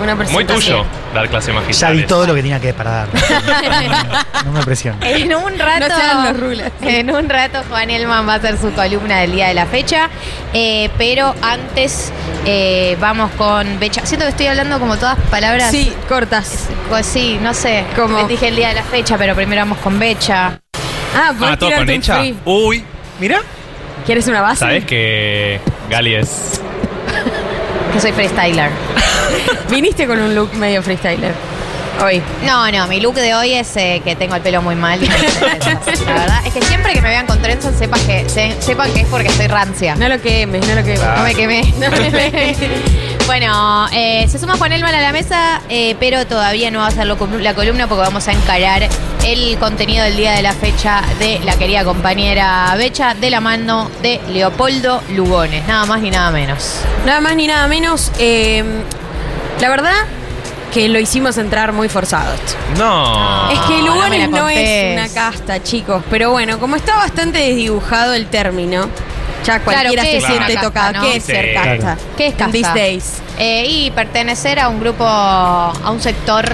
Una Muy tuyo dar clase Ya magistral. di todo lo que tenía que para dar. (laughs) No me presiones. En un rato. No sean los rulas. En un rato Juan Elman va a hacer su columna del día de la fecha. eh, pero antes eh, vamos con Becha. Siento que estoy hablando como todas palabras. Sí, cortas. Pues sí, no sé. ¿Cómo? Dije el día de la fecha, pero primero vamos con Becha. Ah, ¿podés Ah, todo con un hecha. free? Uy, mira. ¿Quieres una base? Sabes que Gali es. (laughs) Que soy freestyler. (laughs) Viniste con un look medio freestyler. Hoy. No, no, mi look de hoy es eh, que tengo el pelo muy mal. y no me. La verdad es que siempre que me vean con trenzas sepan que, se- sepan que es porque estoy rancia. No lo quemes, no lo quemes. No me quemé. (laughs) bueno, eh, se suma Juan Elman a la mesa, eh, pero todavía no va a ser lo- la columna porque vamos a encarar el contenido del día de la fecha de la querida compañera Becha de la mano de Leopoldo Lugones, nada más ni nada menos. Nada más ni nada menos. eh, la verdad que lo hicimos entrar muy forzado. esto. No. es que no Lugones la no, es una casta, chicos. Pero bueno, como está bastante desdibujado el término, ya cualquiera ¿qué se siente casta, tocado. no? ¿Qué es Sí. ser casta? Claro. ¿Qué es casta? These days. Eh, y pertenecer a un grupo, a un sector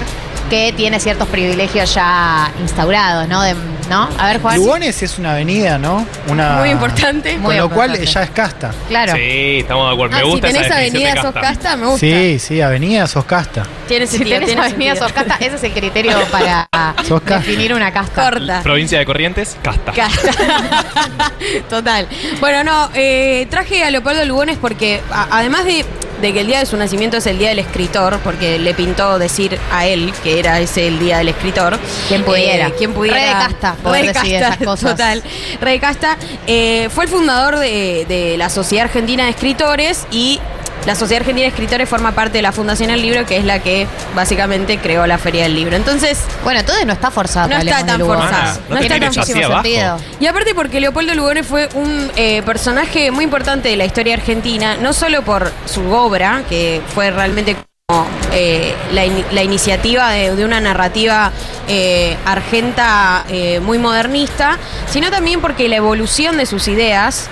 que tiene ciertos privilegios ya instaurados, ¿no? De- ¿no? A ver, Juan. Lugones es una avenida, ¿no? Una, Muy importante. Con Muy lo cual importante. ya es casta. Claro. Sí, estamos de acuerdo. Ah, Me gusta si tenés esa definición avenida de sos casta. me gusta. Sí, sí, avenida sos casta. Tiene Si sentido, tienes tiene avenidas sentido. o casta, ese es el criterio (laughs) para Sos definir una casta. Corta. Provincia de Corrientes, casta. Casta. (laughs) Total. Bueno, no, eh, traje a Leopoldo Lugones porque a- además de, de que el día de su nacimiento es el día del escritor, porque le pintó decir a él que era ese el día del escritor. Quien pudiera. Eh, quien pudiera. Re de casta poder de decir casta, esas cosas. Total. Re de casta. Eh, fue el fundador de, de la Sociedad Argentina de Escritores y la Sociedad Argentina de Escritores forma parte de la Fundación del Libro, que es la que básicamente creó la Feria del Libro. Entonces, Bueno, entonces no está forzado. No está tan forzado. No No está tan sentido. Y aparte porque Leopoldo Lugones fue un eh, personaje muy importante de la historia argentina, no solo por su obra, que fue realmente como eh, la, in- la iniciativa de, de una narrativa eh, argenta eh, muy modernista, sino también porque la evolución de sus ideas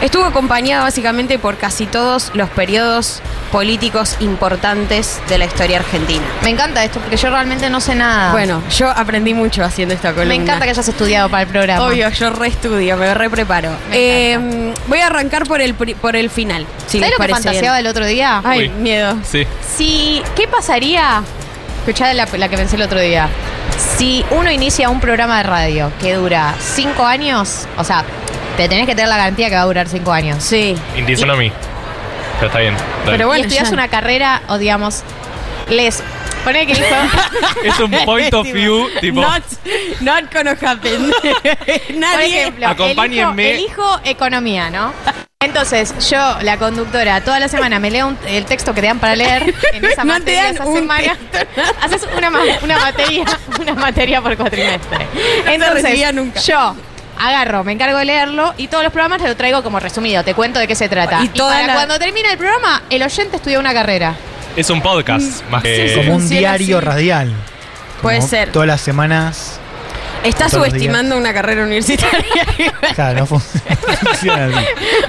estuvo acompañada básicamente por casi todos los periodos políticos importantes de la historia argentina. Me encanta esto porque yo realmente no sé nada. Bueno, yo aprendí mucho haciendo esta columna. me encanta que hayas estudiado para el programa. Obvio, yo reestudio, me repreparo. Me Eh, voy a arrancar por el, por el final. Si ¿Sabes lo que fantaseaba bien. el otro día? Ay, Uy. miedo. Sí. Si, ¿qué pasaría? Escuchá la, la que pensé el otro día. Si uno inicia un programa de radio que dura cinco años, o sea, te tenés que tener la garantía que va a durar cinco años. Sí. Indignó a mí. Pero está bien. dale. y estudias una carrera o digamos, les pone que dijo (laughs) Es un point of view, (laughs) tipo. Not, not gonna happen. (laughs) Por Nadie. ejemplo, Acompáñenme. Elijo, elijo economía, ¿no? Entonces, yo, la conductora, toda la semana me leo un- el texto que te dan para leer en esa No te materia dan esa un semana. Haces una, ma- una materia, una materia por cuatrimestre. Entonces, recibía nunca. yo agarro, me encargo de leerlo y todos los programas te lo traigo como resumido, te cuento de qué se trata. Y Y, para la- cuando termina el programa, el oyente estudia una carrera. Es un podcast, más que. Como un diario así. radial. Puede ser. Todas las semanas. Está todos los subestimando una carrera universitaria. (laughs) Claro, no fun- (laughs) funciona así.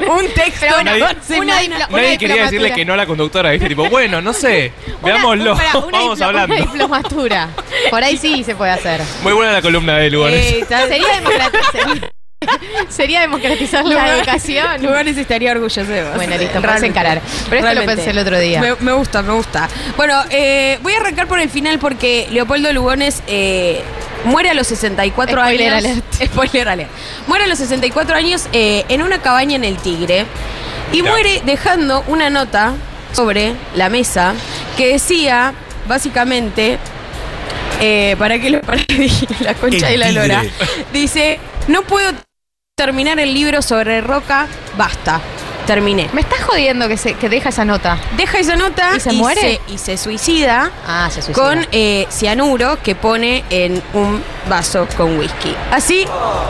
un texto. Pero bueno, Nadie- una semana. diplo- una Nadie quería decirle diplomatura. que no a la conductora, ¿viste? Tipo, bueno, no sé. Una- Veámoslo. una Vamos diplo- hablando. Una diplomatura. Por ahí sí se puede hacer. Muy buena la columna de Lugones. Eh, Sería democratizar, (laughs) sería democratizar la Lugares- educación. Lugares estaría orgulloso de vos. Bueno, listo, Realmente. puedes encarar. Pero esto lo Realmente. pensé el otro día. Me, me gusta, me gusta. Bueno, eh, voy a arrancar por el final porque Leopoldo Lugones eh, muere a los 64 Spoiler años. alert. (laughs) Spoiler alert. Muere a los 64 años eh, en una cabaña en el Tigre y Mirá. muere dejando una nota sobre la mesa que decía, básicamente, eh, para que lo para que la concha El de la lora, Tigre. dice, no puedo terminar el libro sobre Roca, basta. Terminé. Me estás jodiendo que, se, que deja esa nota. Deja esa nota ¿Y se muere? y se suicida Ah, se suicida. con eh, cianuro que pone en un vaso con whisky. Así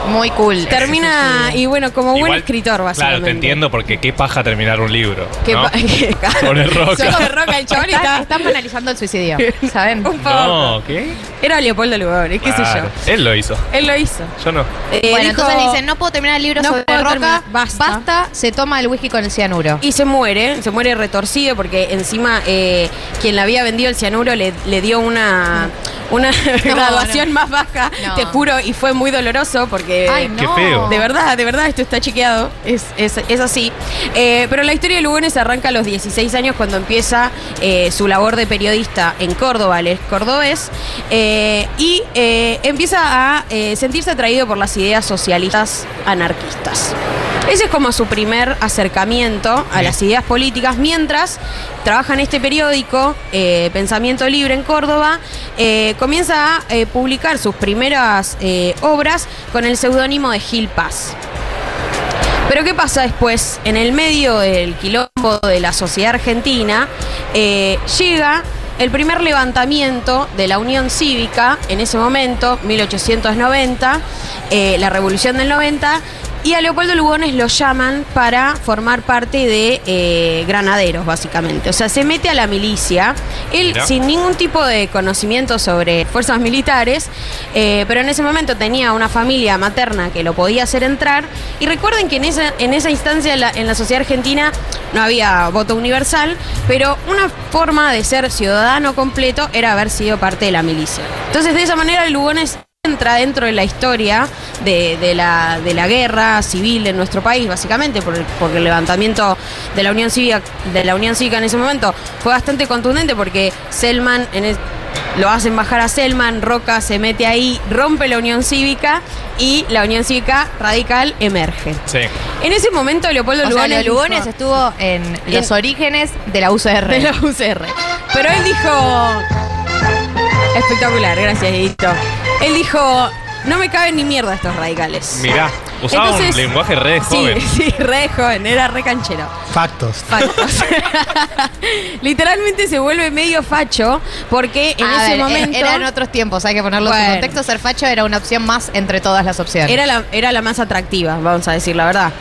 Muy cool. termina, y bueno, como buen escritor, básicamente. Claro, te entiendo porque qué paja terminar un libro. Qué ¿no? (laughs) Poner roca. Solo roca el (laughs) chabón y Está- está- están banalizando el suicidio, (laughs) ¿saben? Un poco. No, ¿qué? Era Leopoldo Lugones, qué sé Claro, Él lo hizo. yo. Él lo hizo. Yo no. Eh, bueno, dijo- entonces dicen, no puedo terminar el libro No sobre puedo Roca, terminar, basta. se toma el whisky con el cianuro. Y se muere, se muere retorcido porque encima eh, quien le había vendido el cianuro le, le dio una, una (laughs) (laughs) graduación no. más baja, No. te juro, y fue muy doloroso porque... Ay, Qué feo. De verdad, de verdad, esto está chequeado, es, es, es así. Eh, pero la historia de Lugones arranca a los 16 años cuando empieza eh, su labor de periodista en Córdoba, es cordobés, eh, y eh, empieza a eh, sentirse atraído por las ideas socialistas anarquistas. Ese es como su primer acercamiento a las ideas políticas, mientras trabaja en este periódico, eh, Pensamiento Libre en Córdoba, eh, comienza a eh, publicar sus primeras eh, obras con el seudónimo de Gil Paz. Pero ¿qué pasa después? En el medio del quilombo de la sociedad argentina, eh, llega el primer levantamiento de la Unión Cívica, en ese momento, 1890, eh, la Revolución del 90, y a Leopoldo Lugones lo llaman para formar parte de eh, granaderos, básicamente. O sea, se mete a la milicia. Él, sin ningún tipo de conocimiento sobre fuerzas militares, eh, pero en ese momento tenía una familia materna que lo podía hacer entrar. Y recuerden que en esa, en esa instancia en la, en la sociedad argentina no había voto universal, pero una forma de ser ciudadano completo era haber sido parte de la milicia. Entonces, de esa manera, Lugones entra dentro de la historia de, de la, de la guerra civil en nuestro país, básicamente, por el- porque el levantamiento de la Unión Cívica, de la Unión Cívica en ese momento fue bastante contundente porque Selman en lo hacen bajar a Selman, Roca se mete ahí, rompe la Unión Cívica y la Unión Cívica Radical emerge. Sí. En ese momento Leopoldo O Lugones, Lugones dijo- estuvo en los orígenes de la UCR. (laughs) de la UCR. Pero él dijo. Espectacular, gracias, Edito. Él dijo. No me caben ni mierda estos radicales. Mirá, usaba Entonces- un lenguaje re Sí, joven. (laughs) sí, re joven, era re canchero. Factos. Factos. (laughs) Literalmente se vuelve medio facho porque en A ese ver, momento. Eran otros tiempos, hay que ponerlos Bueno. en contexto. Ser facho era una opción más entre todas las opciones. Era la, era la más atractiva, vamos a decir la verdad.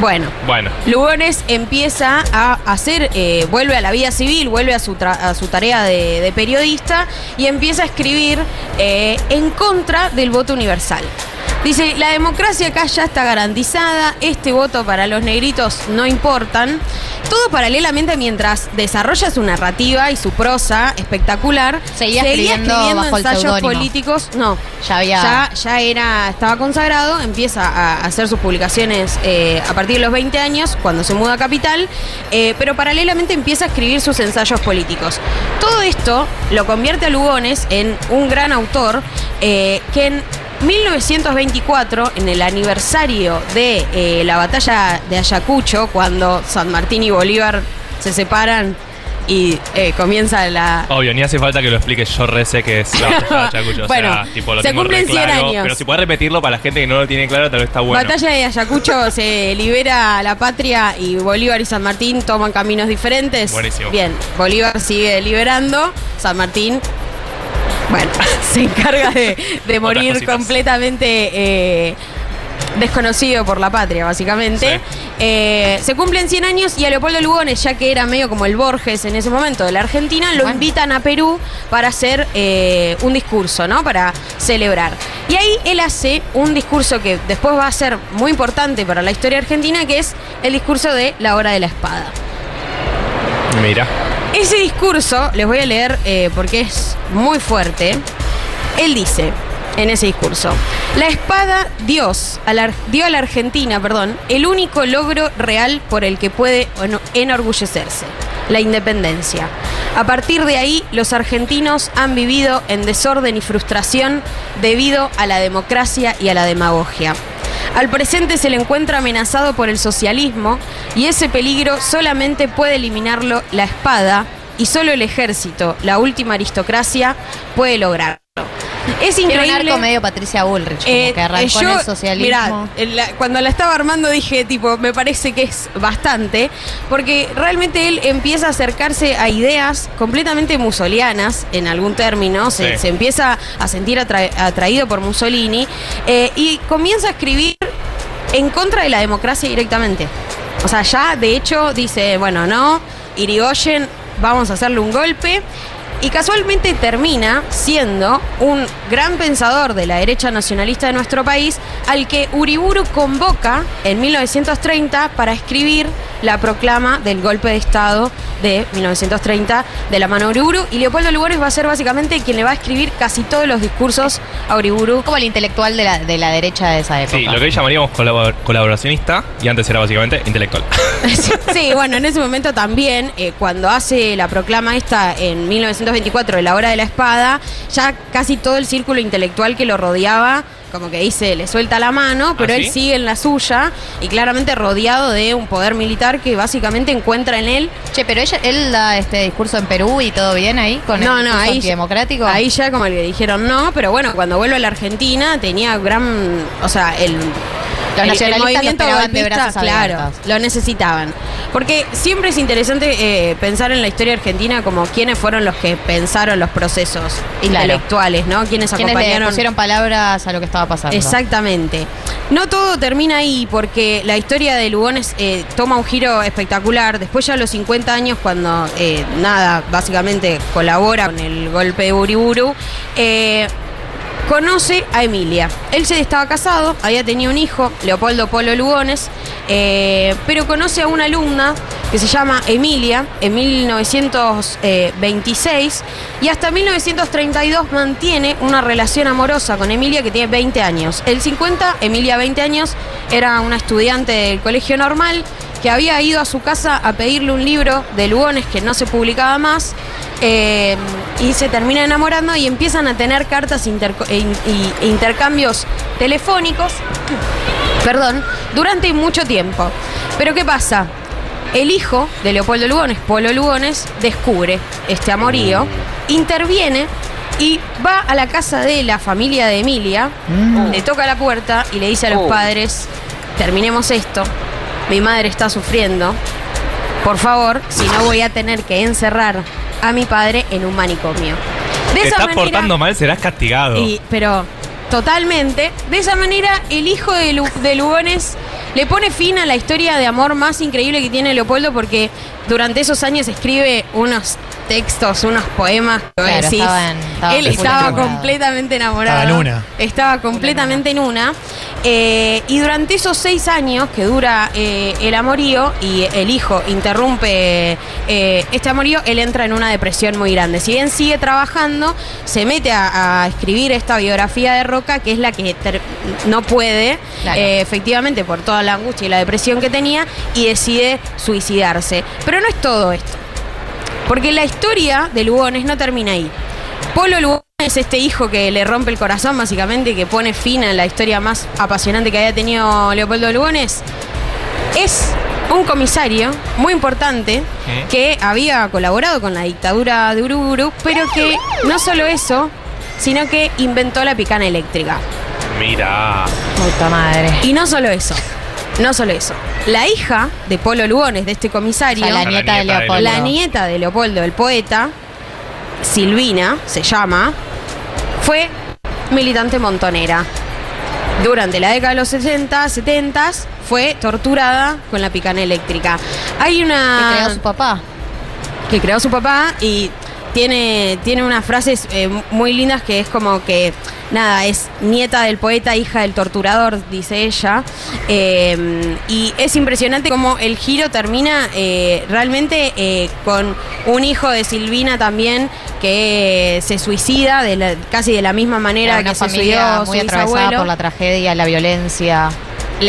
Bueno, Bueno, Lugones empieza a hacer, eh, vuelve a la vida civil, vuelve a su, tra- a su tarea de, de periodista y empieza a escribir eh, en contra del voto universal. Dice, la democracia acá ya está garantizada, este voto para los negritos no importan. Todo paralelamente mientras desarrolla su narrativa y su prosa espectacular, Seguía escribiendo bajo ensayos políticos. No, Ya había- ya, ya era, estaba consagrado, empieza a hacer sus publicaciones eh, a partir de los 20 años, cuando se muda a Capital, eh, pero paralelamente empieza a escribir sus ensayos políticos. Todo esto lo convierte a Lugones en un gran autor eh, que en 1924, en el aniversario de eh, la batalla de Ayacucho, cuando San Martín y Bolívar se separan y eh, comienza la, obvio, ni hace falta que lo explique. Yo re sé que es la batalla de Ayacucho. O (laughs) Bueno, sea, tipo, lo se tengo cumplen 100 claro, años. Pero si puedes repetirlo para la gente que no lo tiene claro, tal vez está bueno. Batalla de Ayacucho (laughs) se libera la patria y Bolívar y San Martín toman caminos diferentes. Buenísimo. Bien, Bolívar sigue liberando, San Martín, bueno, (laughs) se encarga de, de morir completamente eh, desconocido por la patria, básicamente. Eh, se cumplen 100 años y a Leopoldo Lugones, ya que era medio como el Borges en ese momento de la Argentina, lo invitan a Perú para hacer eh, un discurso, ¿no? Para celebrar. Y ahí él hace un discurso que después va a ser muy importante para la historia argentina, que es el discurso de la hora de la espada. Mira. Ese discurso, les voy a leer eh, porque es muy fuerte. Él dice en ese discurso, la espada Dios dio a la Argentina, perdón, el único logro real por el que puede enorgullecerse, la independencia. A partir de ahí, los argentinos han vivido en desorden y frustración debido a la democracia y a la demagogia. Al presente se le encuentra amenazado por el socialismo y ese peligro solamente puede eliminarlo la espada y solo el ejército, la última aristocracia, puede lograrlo. Es increíble. un arco medio Patricia Bullrich, como Eh, que arrancó en yo, el socialismo. mirá, en la- cuando la estaba armando dije, tipo, me parece que es bastante, porque realmente él empieza a acercarse a ideas completamente musolianas, en algún término, se, se empieza a sentir atra- atraído por Mussolini, eh, y comienza a escribir en contra de la democracia directamente. O sea, ya de hecho dice, bueno, no, Irigoyen, vamos a hacerle un golpe. Y casualmente termina siendo un gran pensador de la derecha nacionalista de nuestro país, al que Uriburu convoca en 1930 para escribir la proclama del golpe de Estado de 1930 de la mano de Uriburu. Y Leopoldo Lugones va a ser básicamente quien le va a escribir casi todos los discursos a Uriburu. Como el intelectual de la, de la derecha de esa época. Sí, lo que hoy llamaríamos colabor- colaboracionista y antes era básicamente intelectual. (laughs) (laughs) Sí, bueno, en ese momento también, eh, cuando hace la proclama esta en 1924 de la hora de la espada, ya casi todo el círculo intelectual que lo rodeaba, como que dice, le suelta la mano, pero ¿Ah, él sigue en la suya y claramente rodeado de un poder militar que básicamente encuentra en él. Che, pero ella, él da este discurso en Perú y todo bien ahí con no, el no, ahí, antidemocrático. ahí ya como le dijeron no, pero bueno, cuando vuelve a la Argentina tenía gran, o sea, el, el nacionalistas lo movimiento esperaban de brazos claro, abiertos. lo necesitaban. Porque siempre es interesante eh, pensar en la historia argentina como quiénes fueron los que pensaron los procesos intelectuales, ¿no? Quienes Quienes le acompañaron pusieron palabras a lo que estaba pasando. Exactamente. No todo termina ahí porque la historia de Lugones eh, toma un giro espectacular. Después ya a los 50 años, cuando eh, nada, básicamente colabora con el golpe de Uriburu, eh, conoce a Emilia. Él se estaba casado, había tenido un hijo, Leopoldo Polo Lugones, eh, pero conoce a una alumna que se llama Emilia en 1926 y hasta 1932 mantiene una relación amorosa con Emilia que tiene 20 años. El 50, Emilia 20 años, era una estudiante del colegio normal que había ido a su casa a pedirle un libro de Lugones que no se publicaba más eh, y se termina enamorando y empiezan a tener cartas e e intercambios telefónicos, perdón, durante mucho tiempo. Pero ¿qué pasa? El hijo de Leopoldo Lugones, Polo Lugones, descubre este amorío, interviene y va a la casa de la familia de Emilia, le toca la puerta y le dice a los Oh. padres, terminemos esto, mi madre está sufriendo, por favor, si no voy a tener que encerrar a mi padre en un manicomio. De Te esa estás manera, portando mal, serás castigado. y- pero totalmente, de esa manera el hijo de, Lu- de Lugones le pone fin a la historia de amor más increíble que tiene Leopoldo porque durante esos años escribe unos textos, unos poemas que Claro, decís, estaban- estaban él estaba completamente enamorado. Estaba en una. Estaba completamente en una. Eh, y durante esos seis años que dura eh, el amorío y el hijo interrumpe eh, este amorío, él entra en una depresión muy grande. Si bien sigue trabajando, se mete a, a escribir esta biografía de Roca, que es la que no puede, Claro. eh, efectivamente, por toda la angustia y la depresión que tenía, y decide suicidarse. Pero no es todo esto. Porque la historia de Lugones no termina ahí. Polo Lugones es este hijo que le rompe el corazón, básicamente, y que pone fin a la historia más apasionante que había tenido Leopoldo Lugones. Es un comisario muy importante que había colaborado con la dictadura de Uruburu, pero que no solo eso, sino que inventó la picana eléctrica. Mira. Puta madre. Y no solo eso. No solo eso. La hija de Polo Lugones, de este comisario. O sea, la nieta de Leopoldo. La nieta de Leopoldo, el poeta, Silvina, se llama, fue militante montonera. Durante la década de los 60, 70 fue torturada con la picana eléctrica. Hay una. Que creó su papá. Que creó su papá y tiene, tiene unas frases eh, muy lindas que es como que. Nada, es nieta del poeta, hija del torturador, dice ella. Eh, y es impresionante cómo el giro termina eh, realmente eh, con un hijo de Silvina también que se suicida de la- casi de la misma manera que se suicidó muy su atravesada bisabuelo. por la tragedia, la violencia.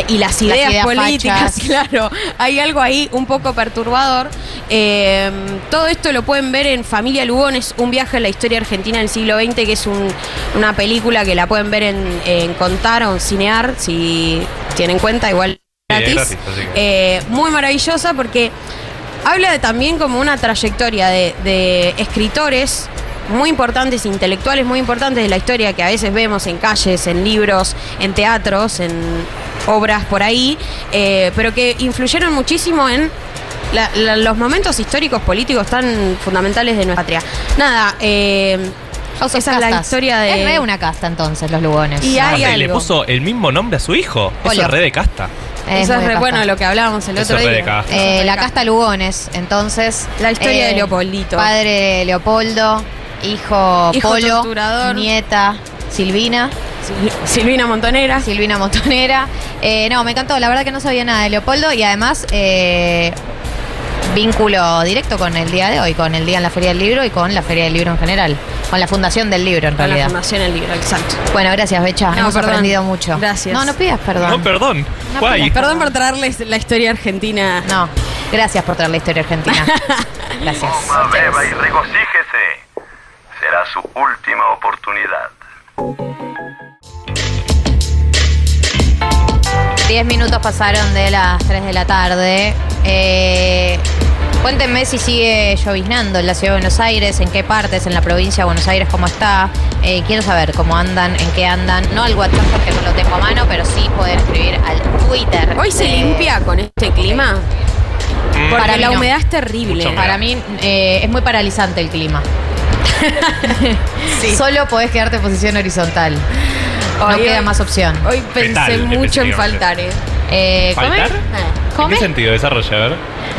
Y las ideas, ideas políticas, fachas. (laughs) claro. Hay algo ahí un poco perturbador. Eh, todo esto lo pueden ver en Familia Lugones, un viaje a la historia argentina del siglo XX, que es un- una película que la pueden ver en, en Contar o en Cinear, si tienen cuenta, igual Sí, gratis. gratis, que- Eh, muy maravillosa porque habla de también como una trayectoria de, de escritores muy importantes, intelectuales muy importantes de la historia que a veces vemos en calles, en libros, en teatros, en obras por ahí, eh, pero que influyeron muchísimo en la- la- los momentos históricos políticos tan fundamentales de nuestra patria. Nada, eh, esa es la historia de... Es re una casta entonces, los Lugones. Y hay Aparte, le algo. puso el mismo nombre a su hijo. Eso es re de casta. Es Eso es re bueno lo que hablábamos el Eso otro es re de día. casta. Eh, la casta Lugones, entonces. La historia eh, de Leopoldito. Padre de Leopoldo, hijo, Hijo Polo, torturador. nieta Silvina. Silvina Montonera. Silvina Montonera. Eh, no, me encantó. La verdad que no sabía nada de Leopoldo y además eh, vínculo directo con el día de hoy, con el día en la Feria del Libro y con la Feria del Libro en general. Con la fundación del libro en Con la realidad. Fundación El Libro, exacto. Bueno, gracias, Becha. No, Hemos perdón. aprendido mucho. Gracias. No, no pidas perdón. No, perdón. No Guay. pidas Perdón por traerles la historia argentina. No, gracias por traer la historia argentina. (laughs) Gracias. Coma, beba y regocíjese. Será su última oportunidad. Diez minutos pasaron de las 3 de la tarde. Eh, cuéntenme si sigue lloviznando en la ciudad de Buenos Aires, en qué partes, en la provincia de Buenos Aires, cómo está. Eh, quiero saber cómo andan, en qué andan. No al WhatsApp porque no lo tengo a mano, pero sí pueden escribir al Twitter. Hoy se Eh, limpia con este clima. Porque Para la no. humedad es terrible. Para mí eh, es muy paralizante el clima. (laughs) Solo podés quedarte en posición horizontal. No Hoy- queda más opción. Hoy pensé Fetal, mucho en faltar, ¿eh? Eh, ¿come? ¿Faltar? Ah. ¿En qué sentido? Desarrolla, a ver.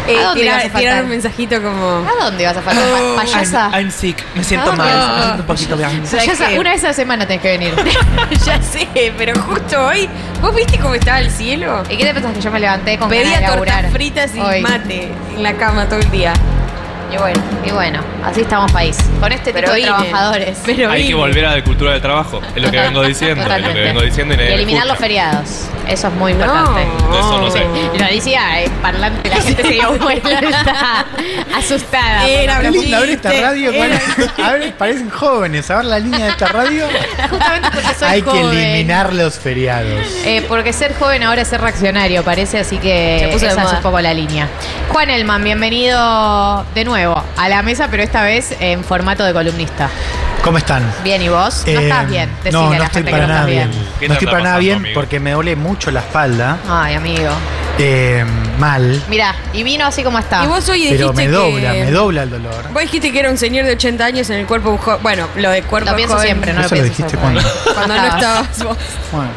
Eh, ¿A dónde tirar, ibas a faltar? tirar un mensajito como. ¿A dónde vas a faltar? Pa- ¿Payasa? I'm sick, me siento Ah, mal, me siento un poquito bien. Payasa, una vez a la semana tenés que venir. (laughs) ya sé, pero justo hoy. ¿Vos viste cómo estaba el cielo? ¿Y qué te pensás que yo me levanté con ganas de Pedía laburar tortas fritas y hoy? mate en la cama todo el día. Y bueno, y bueno, así estamos país. Con este Pero tipo de vine. trabajadores. Pero Hay que volver a la cultura del trabajo. Es lo que vengo diciendo. Es lo que vengo diciendo y eliminar los feriados. Eso es muy No. importante. Eso no sé. Y lo decía eh, parlante, la gente se dio vuelta, (laughs) está asustada. Era Qué lindo abrir esta radio. era- con- (laughs) a ver, parecen jóvenes. A ver la línea de esta radio. Justamente porque soy Hay que eliminar los feriados. Eh, porque ser joven ahora es ser reaccionario, parece, así que Se puso esa es un poco la línea. Juan Elman, bienvenido de nuevo a la mesa, pero esta vez en formato de columnista. ¿Cómo están? Bien, ¿y vos? No Eh, estás bien. Decile no, a no la estoy gente para que no nada estás bien. bien. ¿Qué te No estoy para nada bien amigo? porque me duele mucho la espalda. Ay, amigo. eh, mal. Mira, y vino así como está. Y vos hoy dijiste Pero me que. dobla, me dobla el dolor. Vos dijiste que era un señor de 80 años en el cuerpo de un joven. Bueno, lo de cuerpo Lo pienso joven. siempre, no lo Eso lo pienso dijiste siempre. cuando. Cuando no (laughs) estabas vos. Bueno.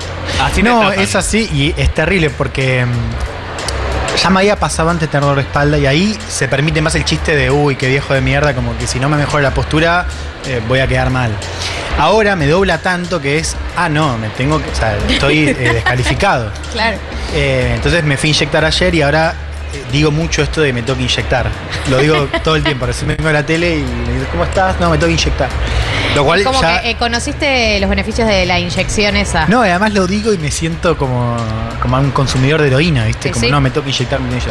Así no, es así y es terrible porque mm, ya me había pasado antes tener dolor de espalda y ahí se permite más el chiste de uy, qué viejo de mierda, como que si no me mejora la postura eh, voy a quedar mal. Ahora me dobla tanto que es, ah, no, me tengo que, o sea, estoy eh, descalificado. (laughs) Claro. Eh, entonces me fui a inyectar ayer y ahora digo mucho esto de me tengo que inyectar. Lo digo (laughs) todo el tiempo. Recién me vengo a la tele y me digo, ¿cómo estás? No, me tengo que inyectar. Lo cual Como ya. que eh, conociste los beneficios de la inyección esa. No, y además lo digo y me siento como, como un consumidor de heroína, ¿viste? Como sí. no, me tengo que inyectar, me tengo que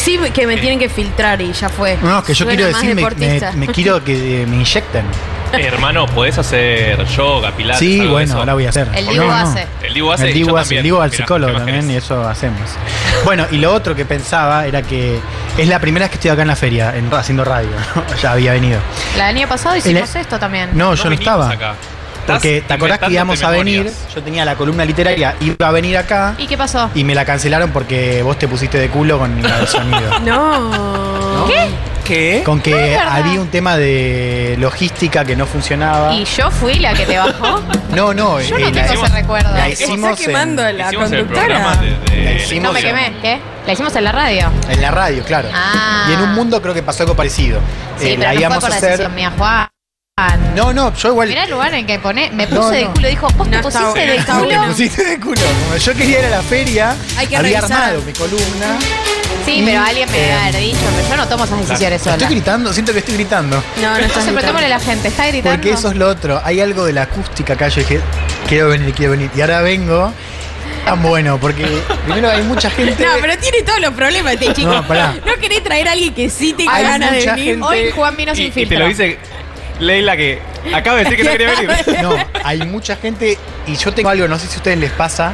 inyectar. Me tienen que filtrar y ya fue. no, que yo Suena quiero decir, me, me- me quiero que eh, me inyecten. Hermano, ¿podés hacer yoga, pilates? Sí, algo de bueno, eso? ahora voy a hacer. El No, Dibu no. hace. El Dibu hace El y yo Dibu hace, también. el Dibu al Mirá, psicólogo ¿qué más también y eso hacemos. Bueno, y lo otro que pensaba era que es la primera vez que estoy acá en la feria, en, haciendo radio. ¿no? (laughs) ya había venido. El año pasado hicimos El- esto también. No, yo no vinimos estaba. acá. Porque Estás te acordás que íbamos a venir, memorias. yo tenía la columna literaria, iba a venir acá ¿Y qué pasó? y me la cancelaron porque vos te pusiste de culo con el sonido. (laughs) No. ¿Qué? ¿Qué? Con que No había un tema de logística que no funcionaba. ¿Y yo fui la que te bajó? (laughs) No, no, Yo eh, no la, tengo ese recuerdo. la hicimos está quemando en, la Hicimos conductora. de, de- la hicimos No me quemé. ¿Qué? La hicimos en la radio. en la radio, claro. Ah. Y en un mundo creo que pasó algo parecido. Sí, Eh, pero la no íbamos fue por a hacer. mía, Juan. No, no, yo igual. Mirá el lugar en que pone, me puse No, de no. culo. Dijo, vos te No está pusiste bueno, de está culo. bueno. Me pusiste de culo. Como yo quería ir a la feria, Hay que había revisar. armado mi columna. Sí, Y, pero alguien me eh, debe haber dicho, pero yo no tomo esas decisiones sola. Estoy gritando, siento que estoy gritando. No, no estás a gritando. la gente, ¿está gritando? Porque eso es lo otro. Hay algo de la acústica acá. Yo dije, quiero venir, quiero venir. Y ahora vengo. Tan bueno, porque primero hay mucha gente. No, pero tiene todos los problemas este chico. No, pará. ¿No querés traer a alguien que sí tenga Hay ganas de mucha venir? gente- Hoy Juan vino Y, sin y te filtro. lo dice Leila que Acabo de decir que no quería venir. (laughs) No, hay mucha gente y yo tengo algo, no sé si a ustedes les pasa,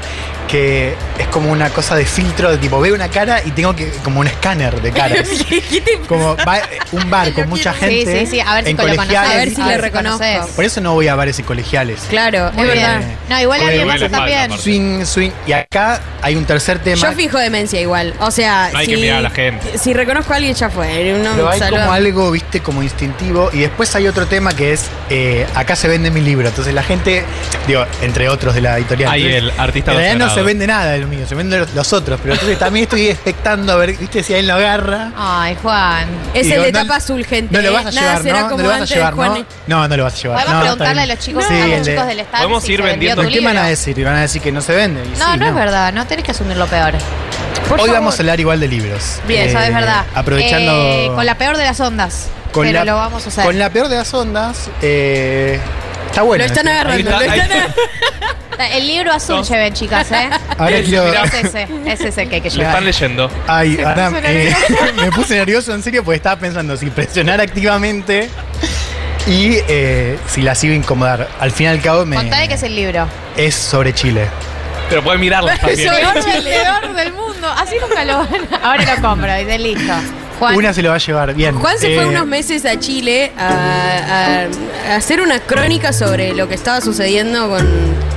que es como una cosa de filtro, de tipo, veo una cara y tengo que, como un escáner de caras. (laughs) como va- un bar con mucha gente. Sí, sí, sí, a ver si en lo conoces. colegiales. A ver si le ver si reconozco. conoces. Por eso no voy a bares y colegiales. Claro, Muy es verdad. No, igual a mí me pasa también. Swing, swing. Y acá hay un tercer tema. Yo fijo demencia igual. O sea, No hay si, que mirar a la gente. si reconozco a alguien ya fue. Uno Pero hay saluda. como algo, viste, como instintivo. Y después hay otro tema que es, eh, acá se vende mi libro. Entonces la gente, digo, entre otros de la editorial. Ahí Entonces, el artista En realidad no se vende nada del mío, se venden los, los otros. Pero entonces también estoy expectando a ver, viste, si a él lo agarra. Ay, Juan. Es Digo, el de no- tapa azul, gente. No lo vas a ¿eh? Nada llevar, será ¿no? como No lo vas a llevar, Juan. ¿no? No, no lo vas a llevar. Podemos no, preguntarle a los chicos, Sí, a el los de- chicos del stand Podemos si ir vendiendo- ¿Qué van a decir? Y van a decir que no se vende. Y No, sí, no, es verdad, no tenés que asumir lo peor. Hoy vamos a hablar igual de libros. Bien, Eh, eso es verdad. Aprovechando. Eh, con la peor de las ondas. Con pero la- lo vamos a hacer. Con la peor de las ondas. eh, está bueno. Lo están agarrando, lo está, están agarrando. El libro azul No. lleven, chicas, ¿eh? Ahora quiero. Es ese, es ese que hay que Le llevar. están leyendo. Ay, puso eh, (laughs) me puse nervioso en serio porque estaba pensando si presionar activamente y eh, si la sigo a incomodar. Al fin y al cabo me, Contale que es el libro. es sobre Chile. Pero pueden mirarlos (laughs) también. Peor el peor del mundo. Así nunca lo van a... Ahora lo compro, dice listo. Juan. Una se lo va a llevar bien. Juan se fue Eh, unos meses a Chile a, a- a hacer una crónica sobre lo que estaba sucediendo con.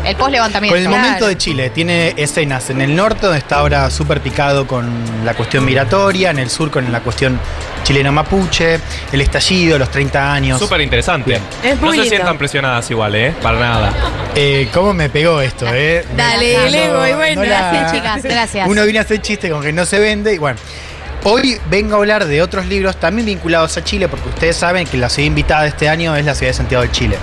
El post levantamiento. Con el momento de Chile, tiene escenas en el norte donde está ahora súper picado con la cuestión migratoria, en el sur con la cuestión chileno-mapuche, el estallido, los 30 años. Súper interesante. Es No se sientan presionadas igual, ¿eh? Para nada. Eh, ¿Cómo me pegó esto, eh? Dale, No, el ego, y no bueno. la- (laughs) Gracias, chicas, gracias. Uno viene a hacer chiste con que no se vende y bueno. Hoy vengo a hablar de otros libros también vinculados a Chile, porque ustedes saben que la ciudad invitada de este año es la ciudad de Santiago de Chile.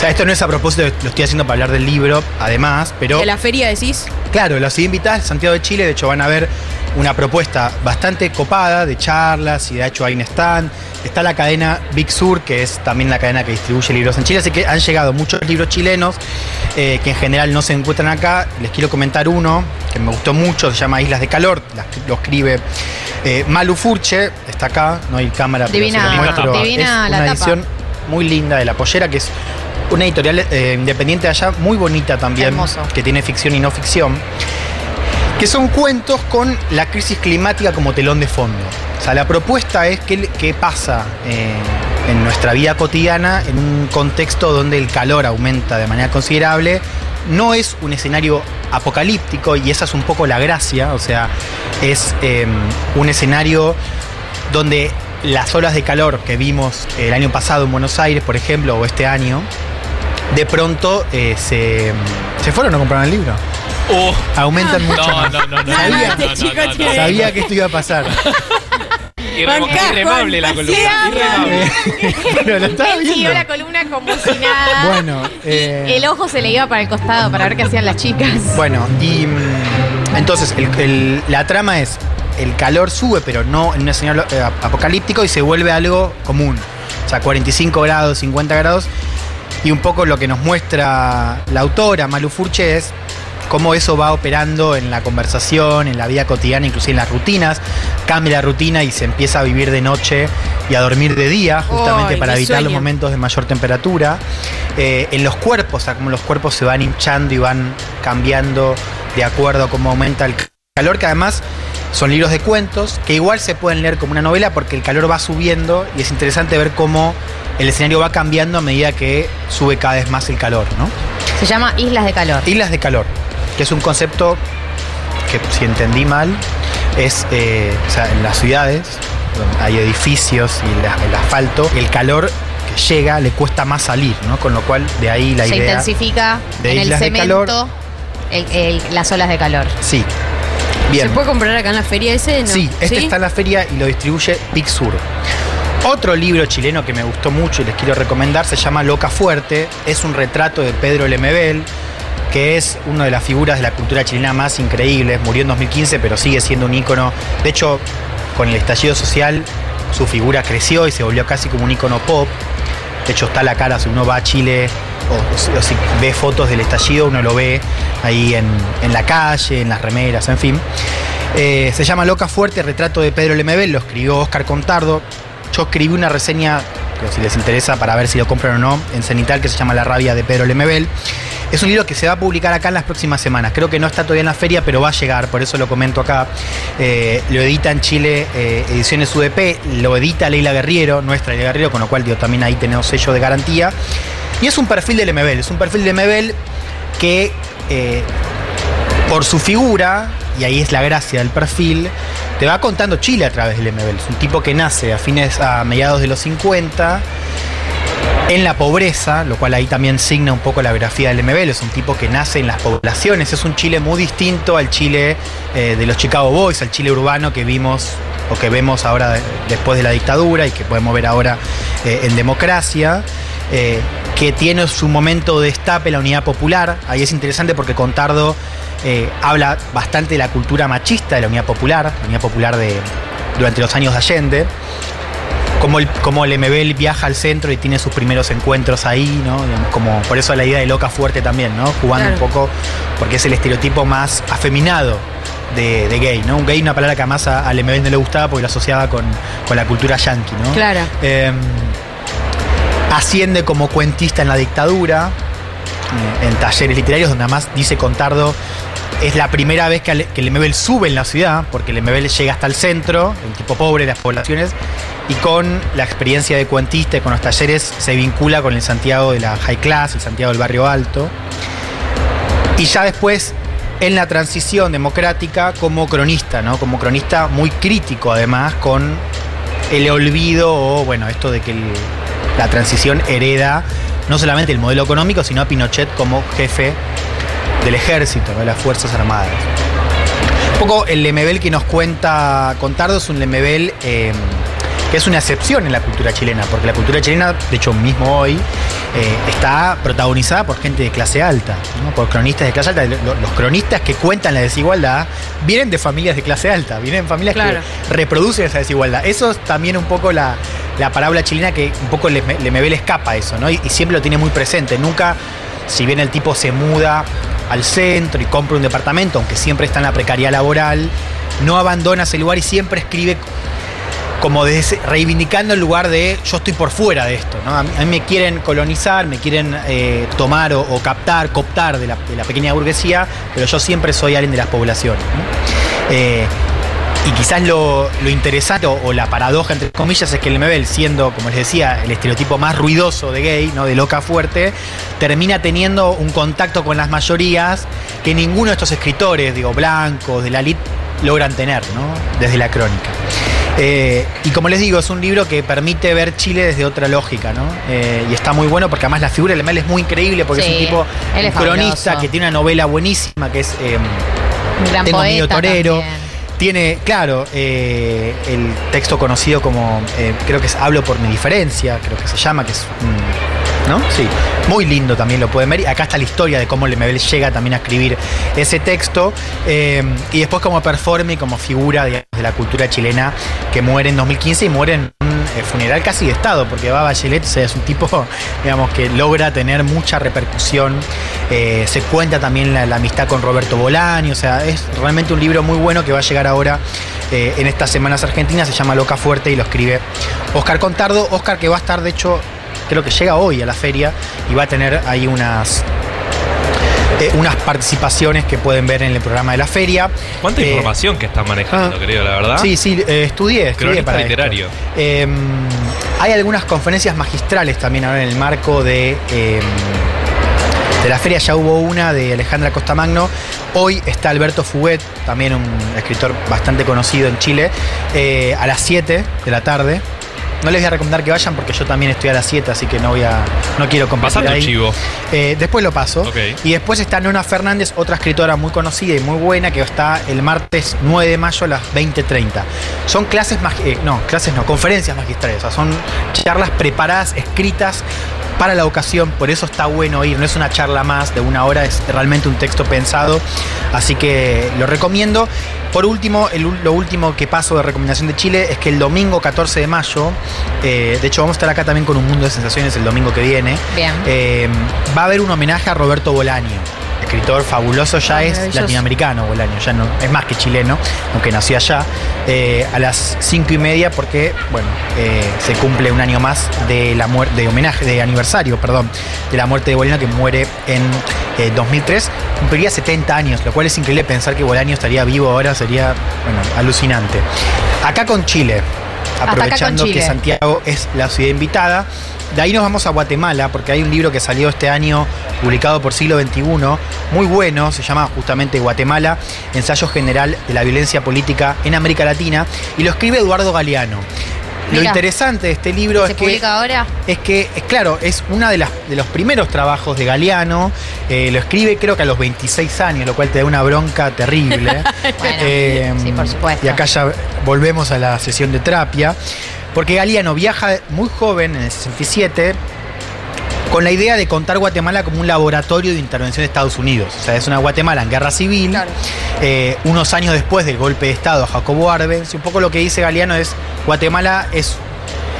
O sea, esto no es a propósito, lo estoy haciendo para hablar del libro, además, pero. De la feria decís. Claro, la ciudad invitada es Santiago de Chile, de hecho van a ver una propuesta bastante copada de charlas y de hecho un stand. Está la cadena Big Sur, que es también la cadena que distribuye libros en Chile, así que han llegado muchos libros chilenos eh, que en general no se encuentran acá. Les quiero comentar uno que me gustó mucho, se llama Islas de Calor, la- lo escribe eh, Malu Furche, está acá, no hay cámara, pero Divina, se lo muestro. divina es la una tapa. edición muy linda de La Pollera, que es una editorial eh, independiente de allá, muy bonita también, Hermoso. que tiene ficción y no ficción que son cuentos con la crisis climática como telón de fondo. O sea, la propuesta es qué, qué pasa eh, en nuestra vida cotidiana en un contexto donde el calor aumenta de manera considerable. No es un escenario apocalíptico y esa es un poco la gracia, o sea, es eh, un escenario donde las olas de calor que vimos el año pasado en Buenos Aires, por ejemplo, o este año, de pronto eh, se, se fueron a comprar el libro. Uh, Aumentan mucho no, más. no, no, no. Sabía, no, no, no, chico no, no. tiene- sabía que esto iba a pasar. Irremable la columna. Irremable. (laughs) Pero lo estaba Él siguió viendo. la columna como si nada. Bueno, eh, El ojo se le iba para el costado para ver qué hacían las chicas. bueno, y mm, entonces el- el- la trama es el calor sube, pero no en un escenario eh, apocalíptico y se vuelve algo común. O sea, 45 grados, 50 grados. Y un poco lo que nos muestra la autora, Malu Furche, es cómo eso va operando en la conversación, en la vida cotidiana, inclusive en las rutinas. Cambia la rutina y se empieza a vivir de noche y a dormir de día, justamente para evitar los momentos de mayor temperatura. Eh, en los cuerpos, o sea, cómo los cuerpos se van hinchando y van cambiando de acuerdo a cómo aumenta el calor, que además son libros de cuentos que igual se pueden leer como una novela porque el calor va subiendo y es interesante ver cómo el escenario va cambiando a medida que sube cada vez más el calor, ¿no? Se llama Islas de Calor. Islas de calor, que es un concepto que si entendí mal, es, eh, o sea, en las ciudades, donde hay edificios y la- el asfalto, el calor que llega le cuesta más salir, ¿no? Con lo cual de ahí la Se idea. intensifica de en el islas de cemento calor. el- el- las olas de calor. Sí. Bien. ¿Se puede comprar acá en la feria ese? No. Sí, este está en la feria y lo distribuye Big Sur. Otro libro chileno que me gustó mucho y les quiero recomendar se llama Loca Fuerte. Es un retrato de Pedro Lemebel, que es una de las figuras de la cultura chilena más increíbles. Murió en 2015, pero sigue siendo un ícono. De hecho, con el estallido social, su figura creció y se volvió casi como un ícono pop. De hecho, está la cara, si uno va a Chile o, si- ve fotos del estallido, uno lo ve ahí en, en la calle, en las remeras, en fin. Eh, se llama Loca Fuerte, retrato de Pedro Lemebel, lo escribió Oscar Contardo. Yo escribí una reseña si les interesa para ver si lo compran o no, en Cenital, que se llama La rabia de Pedro Lemebel. Es un libro que se va a publicar acá en las próximas semanas. Creo que no está todavía en la feria, pero va a llegar, por eso lo comento acá. Eh, lo edita en Chile eh, Ediciones UDP, lo edita Leila Guerriero, nuestra Leila Guerriero, con lo cual digo, también ahí tenemos sello de garantía. Y es un perfil de Lemebel, es un perfil de Lemebel que eh, por su figura, y ahí es la gracia del perfil, te va contando Chile a través del MBL. Es un tipo que nace a fines, a mediados de los 50, en la pobreza, lo cual ahí también signa un poco la biografía del MBL. Es un tipo que nace en las poblaciones. Es un Chile muy distinto al Chile eh, de los Chicago Boys, al Chile urbano que vimos o que vemos ahora de- después de la dictadura y que podemos ver ahora eh, en democracia. eh, que tiene su momento de destape la unidad popular. Ahí es interesante porque Contardo eh, habla bastante de la cultura machista de la unidad popular, la unidad popular de, durante los años de Allende. Como el, como el MBL viaja al centro y tiene sus primeros encuentros ahí, ¿no? Como, por eso la idea de loca fuerte también, ¿no? Jugando Claro. un poco, porque es el estereotipo más afeminado de, de gay, ¿no? Un gay, una palabra que además a- al MBL no le gustaba porque lo asociaba con, con la cultura yankee, ¿no? Claro. Eh, asciende como cuentista en la dictadura, eh, en talleres literarios, donde además dice Contardo, es la primera vez que, el MBL sube en la ciudad, porque el MBL llega hasta el centro, el tipo pobre de las poblaciones, y con la experiencia de cuentista y con los talleres se vincula con el Santiago de la High Class, el Santiago del Barrio Alto. Y ya después, en la transición democrática, como cronista, ¿no? Como cronista muy crítico, además, con el olvido o, bueno, esto de que la transición hereda no solamente el modelo económico, sino a Pinochet como jefe del ejército, ¿no? de las Fuerzas Armadas. Un poco el Lemebel que nos cuenta Contardo es un Lemebel eh, que es una excepción en la cultura chilena, porque la cultura chilena, de hecho mismo hoy, eh, está protagonizada por gente de clase alta, ¿no? por cronistas de clase alta. Lo- Los cronistas que cuentan la desigualdad vienen de familias de clase alta, vienen de familias Claro. que reproducen esa desigualdad. Eso es también un poco la, la parábola chilena que un poco le, le escapa a eso, ¿no? Y, y siempre lo tiene muy presente. Nunca, si bien el tipo se muda al centro y compra un departamento, aunque siempre está en la precariedad laboral, no abandona ese lugar y siempre escribe como de ese- reivindicando el lugar de yo estoy por fuera de esto. ¿no? A, mí, me quieren colonizar, me quieren eh, tomar o, captar, cooptar de la, pequeña burguesía, pero yo siempre soy alguien de las poblaciones. Eh, y quizás lo, lo interesante o, o la paradoja, entre comillas, es que el MBL, siendo, como les decía, el estereotipo más ruidoso de gay, ¿no? de loca fuerte, termina teniendo un contacto con las mayorías que ninguno de estos escritores, digo, blancos, de la elite, logran tener, ¿no? desde la crónica. Eh, y como les digo, es un libro que permite ver Chile desde otra lógica, ¿no? Eh, y está muy bueno porque además la figura del MBL es muy increíble porque Sí, es un tipo un cronista fabuloso. que tiene una novela buenísima que es eh, gran Tengo miedo torero. también. Tiene, claro, eh, el texto conocido como, eh, creo que es Hablo por mi diferencia, creo que se llama, que es, mm, ¿no? Sí, muy lindo también lo pueden ver. Y acá está la historia de cómo Lemebel llega también a escribir ese texto. eh, y después como performe y como figura de la cultura chilena que muere en 2015 y muere en un eh, funeral casi de Estado, porque va Bachelet, o es un tipo, (laughs) digamos, que logra tener mucha repercusión. Eh, se cuenta también la, amistad con Roberto Bolani, o sea, es realmente un libro muy bueno que va a llegar ahora en estas semanas argentinas, se llama Loca Fuerte y lo escribe Oscar Contardo. Oscar que va a estar, de hecho, creo que llega hoy a la feria y va a tener ahí unas eh, unas participaciones que pueden ver en el programa de la feria. ¿Cuánta Eh, información que están manejando, creo, la verdad? Sí, sí, eh, estudié, estudié para literario. Eh, hay algunas conferencias magistrales también ahora en el marco de, eh, de la feria, ya hubo una de Alejandra Costamagno. Hoy está Alberto Fuguet, también un escritor bastante conocido en Chile, eh, a las 7 de la tarde. No les voy a recomendar que vayan porque yo también estoy a las 7, así que no voy a. no quiero compartir Pasando ahí. chivo. Eh, después lo paso. Y después está Nona Fernández, otra escritora muy conocida y muy buena, que está el martes 9 de mayo a las 20.30. Son clases, eh, no, clases no, conferencias magistrales, o sea, son charlas preparadas, escritas para la ocasión, por eso está bueno ir, no es una charla más de una hora, es realmente un texto pensado, así que lo recomiendo. Por último, el lo último que paso de recomendación de Chile es que el domingo 14 de mayo, eh, de hecho vamos a estar acá también con un mundo de sensaciones el domingo que viene, Bien. eh, va a haber un homenaje a Roberto Bolaño, escritor fabuloso, ya Ah, es latinoamericano Bolaño, ya no, es más que chileno, aunque nació allá. Eh, a las cinco y media, porque, bueno, se cumple un año más de la muerte, de homenaje, de aniversario, perdón, de la muerte de Bolaño, que muere en eh, 2003. Cumpliría 70 años, lo cual es increíble pensar que Bolaño estaría vivo ahora, sería, bueno, alucinante. Acá con Chile, aprovechando que. Santiago es la ciudad invitada. De ahí nos vamos a Guatemala, porque hay un libro que salió este año, publicado por Siglo XXI, muy bueno, se llama justamente Guatemala, Ensayo General de la Violencia Política en América Latina, y lo escribe Eduardo Galeano. Lo interesante de este libro ¿Se es que ahora? es que, es claro, es uno de, las- de los primeros trabajos de Galeano. eh, lo escribe creo que a los 26 años, lo cual te da una bronca terrible. (laughs) Eh, sí, por supuesto. Y acá ya volvemos a la sesión de terapia. Porque Galeano viaja muy joven, en el 67, con la idea de contar Guatemala como un laboratorio de intervención de Estados Unidos. O sea, es una Guatemala en guerra civil. Eh, unos años después del golpe de Estado a Jacobo Arbenz, y un poco lo que dice Galeano es, Guatemala es,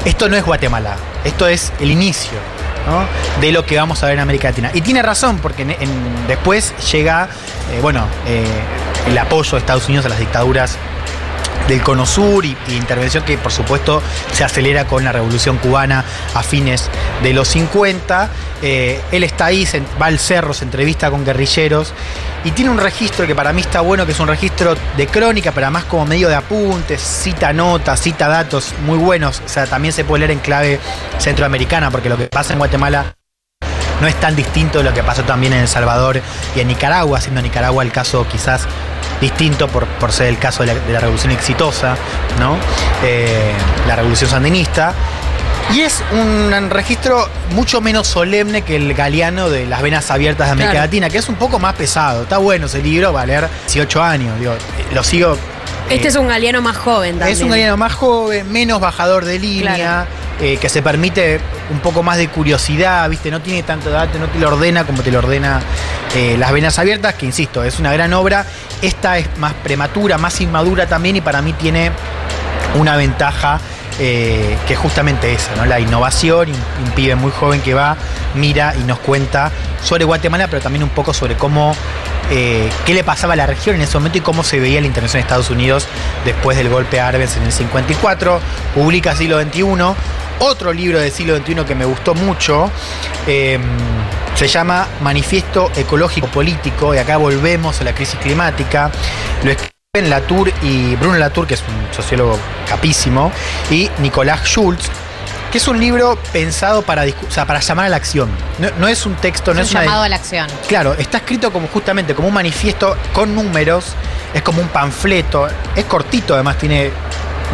esto no es Guatemala, esto es el inicio ¿no? de lo que vamos a ver en América Latina. Y tiene razón, porque en- en- después llega, eh, bueno, eh, el apoyo de Estados Unidos a las dictaduras del Cono Sur y, y intervención que por supuesto se acelera con la revolución cubana a fines de los 50. Eh, él está ahí, se- va al cerro, se entrevista con guerrilleros y tiene un registro que para mí está bueno, que es un registro de crónica, pero además como medio de apuntes, cita notas, cita datos muy buenos. O sea, también se puede leer en clave centroamericana, porque lo que pasa en Guatemala no es tan distinto de lo que pasó también en El Salvador y en Nicaragua, siendo Nicaragua el caso quizás distinto por, por ser el caso de la, de la revolución exitosa, ¿no? Eh, la revolución sandinista. Y es un registro mucho menos solemne que el galeano de las venas abiertas de América Claro. Latina, que es un poco más pesado. Está bueno ese libro, va a leer 18 años, digo, lo sigo. Este eh, es un galeano más joven también. es un galeano más joven, menos bajador de línea, Claro. Eh, que se permite un poco más de curiosidad, ¿viste? No tiene tanto dato, no te lo ordena como te lo ordena eh, Las Venas Abiertas, que insisto, es una gran obra. Esta es más prematura, más inmadura también y para mí tiene una ventaja eh, que es justamente esa, ¿no? La innovación, un pibe muy joven que va, mira y nos cuenta sobre Guatemala, pero también un poco sobre cómo, eh, qué le pasaba a la región en ese momento y cómo se veía la intervención de Estados Unidos después del golpe a Arbenz en el 54. Publica Siglo XXI. Otro libro del siglo XXI que me gustó mucho eh, se llama Manifiesto Ecológico Político, y acá volvemos a la crisis climática. Lo escriben Latour y Bruno Latour, que es un sociólogo capísimo, y Nicolás Schultz, que es un libro pensado para, discu- o sea, para llamar a la acción. No, no es un texto, no Es es un llamado a la acción. Claro, está escrito como justamente como un manifiesto con números, es como un panfleto, es cortito, además tiene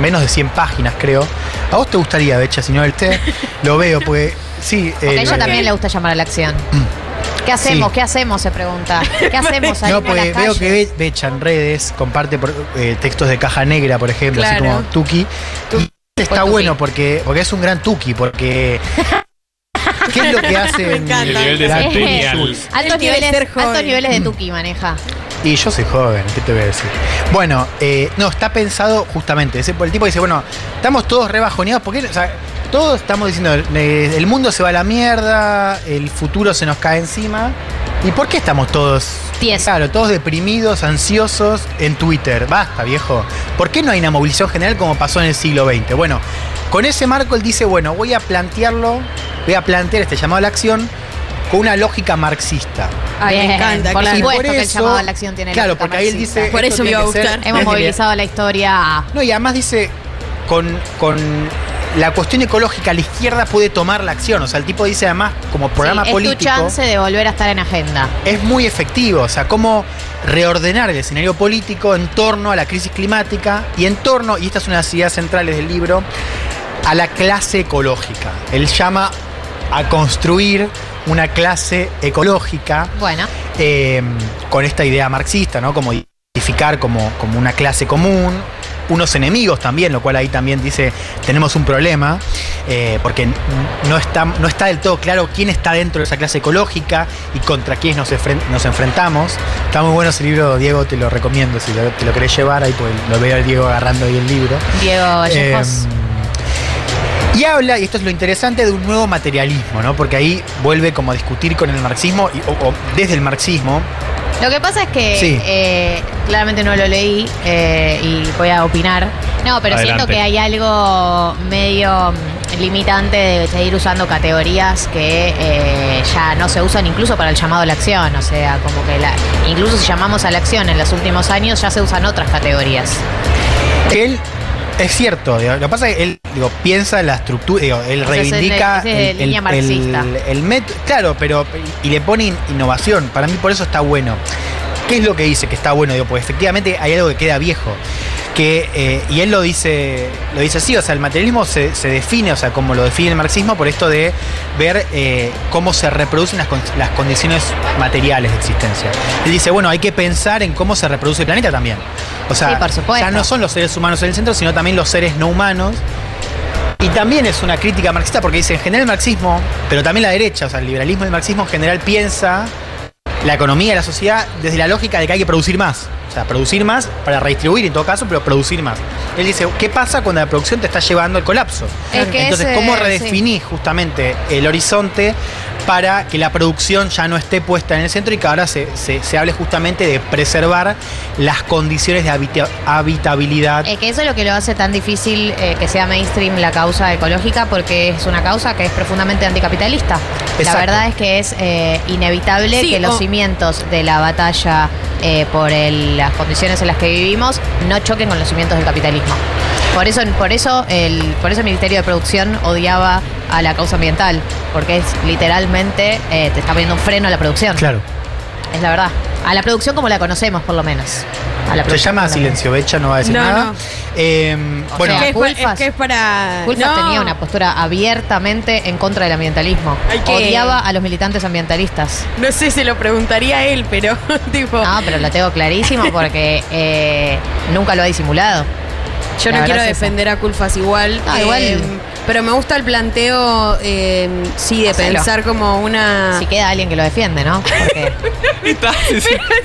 menos de 100 páginas, creo. ¿A vos te gustaría, Becha, si no el té? (laughs) Lo veo, porque sí. Porque a eh, ella también le gusta llamar a la acción. ¿Qué hacemos? Sí. ¿Qué hacemos? Se pregunta. ¿Qué hacemos ahí No, en la porque veo calle? que Be- Becha en redes comparte por- eh, textos de caja negra, por ejemplo, así como Tuki. Y está Tuki. bueno porque, porque es un gran Tuki, porque. ¿Qué es lo que (laughs) hace? Altos niveles, altos niveles de Tuki maneja. Y yo soy joven, ¿qué te voy a decir? Bueno, eh, no, está pensado justamente. Ese, el tipo dice, bueno, estamos todos rebajoneados porque o sea, todos estamos diciendo, eh, el mundo se va a la mierda, el futuro se nos cae encima. ¿Y por qué estamos todos, claro, todos deprimidos, ansiosos en Twitter? Basta, viejo. ¿Por qué no hay una movilización general como pasó en el siglo XX? Bueno, con ese marco él dice, bueno, voy a plantearlo, voy a plantear este llamado a la acción con una lógica marxista. Ay, me encanta, Por claro. supuesto por que el eso- llamado a la acción tiene claro, lógica porque ahí él dice, Por eso me iba a gustar. Hemos movilizado la historia a... no, y además dice, con, con la cuestión ecológica, la izquierda puede tomar la acción. O sea, el tipo dice además, como programa Sí, es político, tu chance de volver a estar en agenda. es muy efectivo. O sea, cómo reordenar el escenario político en torno a la crisis climática y en torno, y esta es una de las ideas centrales del libro, a la clase ecológica. Él llama a construir una clase ecológica Bueno, eh, con esta idea marxista, ¿no? Como identificar como, como una clase común, unos enemigos también, lo cual ahí también dice, tenemos un problema, eh, porque no está, no está del todo claro quién está dentro de esa clase ecológica y contra quiénes nos, nos enfrentamos. Está muy bueno ese libro, Diego, te lo recomiendo, si lo- te lo querés llevar, ahí pues, lo veo al Diego agarrando ahí el libro. Diego Vallejos. Eh, Y habla, y esto es lo interesante, de un nuevo materialismo, ¿no? Porque ahí vuelve como a discutir con el marxismo, y- o, o desde el marxismo. Lo que pasa es que Sí. eh, claramente no lo leí eh, y voy a opinar. No, pero Adelante. siento que hay algo medio mm, limitante de seguir usando categorías que eh, ya no se usan incluso para el llamado a la acción. O sea, como que la, incluso si llamamos a la acción en los últimos años ya se usan otras categorías. Él, es cierto, digo, lo que pasa es que él digo, piensa en la estructura, digo, él O sea, es reivindica es el, línea marxista. el- el método, claro, pero y le pone in- innovación. Para mí por eso está bueno. ¿Qué es lo que dice que está bueno? Digo, pues efectivamente hay algo que queda viejo. Que, eh, y él lo dice, lo dice así, o sea, el materialismo se, se define, o sea, como lo define el marxismo, por esto de ver eh, cómo se reproducen las, las condiciones materiales de existencia. Él dice, bueno, hay que pensar en cómo se reproduce el planeta también. O sea, Sí, ya no son los seres humanos en el centro, sino también los seres no humanos. Y también es una crítica marxista porque dice, en general el marxismo, pero también la derecha, o sea, el liberalismo y el marxismo en general piensa la economía y la sociedad desde la lógica de que hay que producir más. O sea, producir más para redistribuir en todo caso, pero producir más. Él dice, ¿qué pasa cuando la producción te está llevando al colapso? Es que Entonces, ese- ¿cómo sí. redefinís justamente el horizonte para que la producción ya no esté puesta en el centro y que ahora se, se- se hable justamente de preservar las condiciones de habita- habitabilidad? Eh, que eso es lo que lo hace tan difícil eh, que sea mainstream la causa ecológica, porque es una causa que es profundamente anticapitalista. La verdad es que es eh, inevitable Sí, que los cimientos de la batalla eh, por el- las condiciones en las que vivimos no choquen con los cimientos del capitalismo. Por eso, por eso, el, por eso el Ministerio de Producción odiaba a la causa ambiental, porque es literalmente eh, te está poniendo un freno a la producción. Claro. Es la verdad. A la producción como la conocemos, por lo menos. A la Se llama Silencio Becha, no va a decir No, nada. no. Eh, O bueno, sea, Es pa- es Culfas- que es para. Culfas No. tenía una postura abiertamente en contra del ambientalismo. Que- Odiaba a los militantes ambientalistas. No sé, se lo preguntaría a él, pero (laughs) tipo. No, pero lo tengo clarísimo porque eh, nunca lo ha disimulado. Yo no quiero defender a Culfas igual. Ah, eh, igual. Pero me gusta el planteo, eh, sí, de Hacelo. pensar como una. Si queda alguien que lo defiende, ¿no? Porque, (laughs)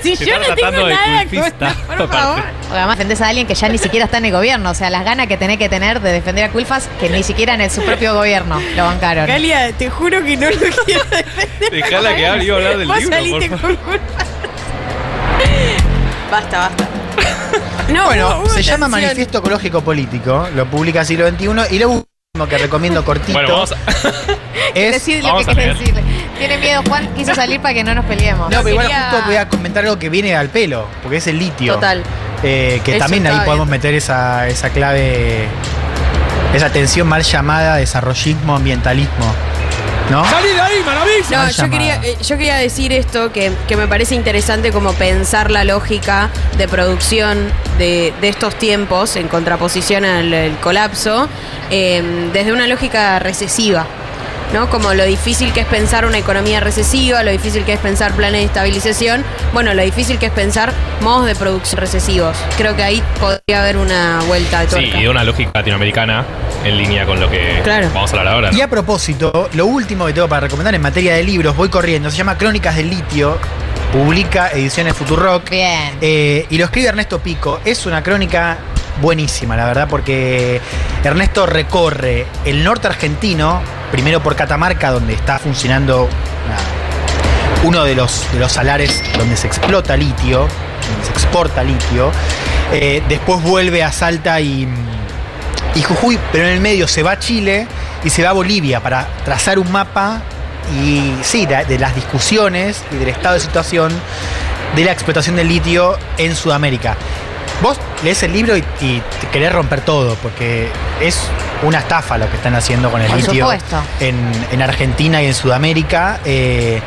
si Se yo no tengo nada culpista, con- por favor. además defendés a alguien que ya ni siquiera está en el gobierno. O sea, las ganas que tenés que tener de defender a Culfas que ni siquiera en el- su propio gobierno lo bancaron. Galia, te juro que no lo quiero defender. Dejala que hable, iba a hablar del Vos libro, saliste por con Culfas. (laughs) Basta, basta. No, bueno, hubo- hubo se llama. Manifiesto Ecológico Político, lo publica Siglo XXI y lo último que recomiendo cortito Bueno, vamos a- (laughs) (laughs) es... Lo Vamos que querés decirle. Tiene miedo, Juan quiso salir para que no nos peleemos. No, pero igual justo voy a comentar algo que viene al pelo, porque es el litio. Total. Eh, que Eso también ahí podemos meter esa, esa clave, esa tensión mal llamada desarrollismo, ambientalismo. ¿No? ¡Salí de ahí, maravilla! No, yo quería, eh, yo quería decir esto, que, que me parece interesante como pensar la lógica de producción de, de estos tiempos en contraposición al, al colapso, eh, desde una lógica recesiva. ¿no? Como lo difícil que es pensar una economía recesiva, lo difícil que es pensar planes de estabilización, bueno, lo difícil que es pensar modos de producción recesivos. Creo que ahí podría haber una vuelta de Sí, tuerca. y de una lógica latinoamericana en línea con lo que Claro. vamos a hablar ahora. Y a propósito, lo último que tengo para recomendar en materia de libros, voy corriendo, se llama Crónicas del Litio, publica Ediciones Futurock. Bien. Eh, y lo escribe Ernesto Pico. Es una crónica buenísima, la verdad, porque Ernesto recorre el norte argentino, primero por Catamarca, donde está funcionando una- uno de los, de los salares donde se explota litio, donde se exporta litio. Eh, después vuelve a Salta y, y Jujuy, pero en el medio se va a Chile y se va a Bolivia para trazar un mapa y sí, de, las discusiones y del estado de situación de la explotación del litio en Sudamérica. Vos lees el libro y, y querés romper todo, porque es una estafa lo que están haciendo con el Por litio en Argentina y en Sudamérica. Eh,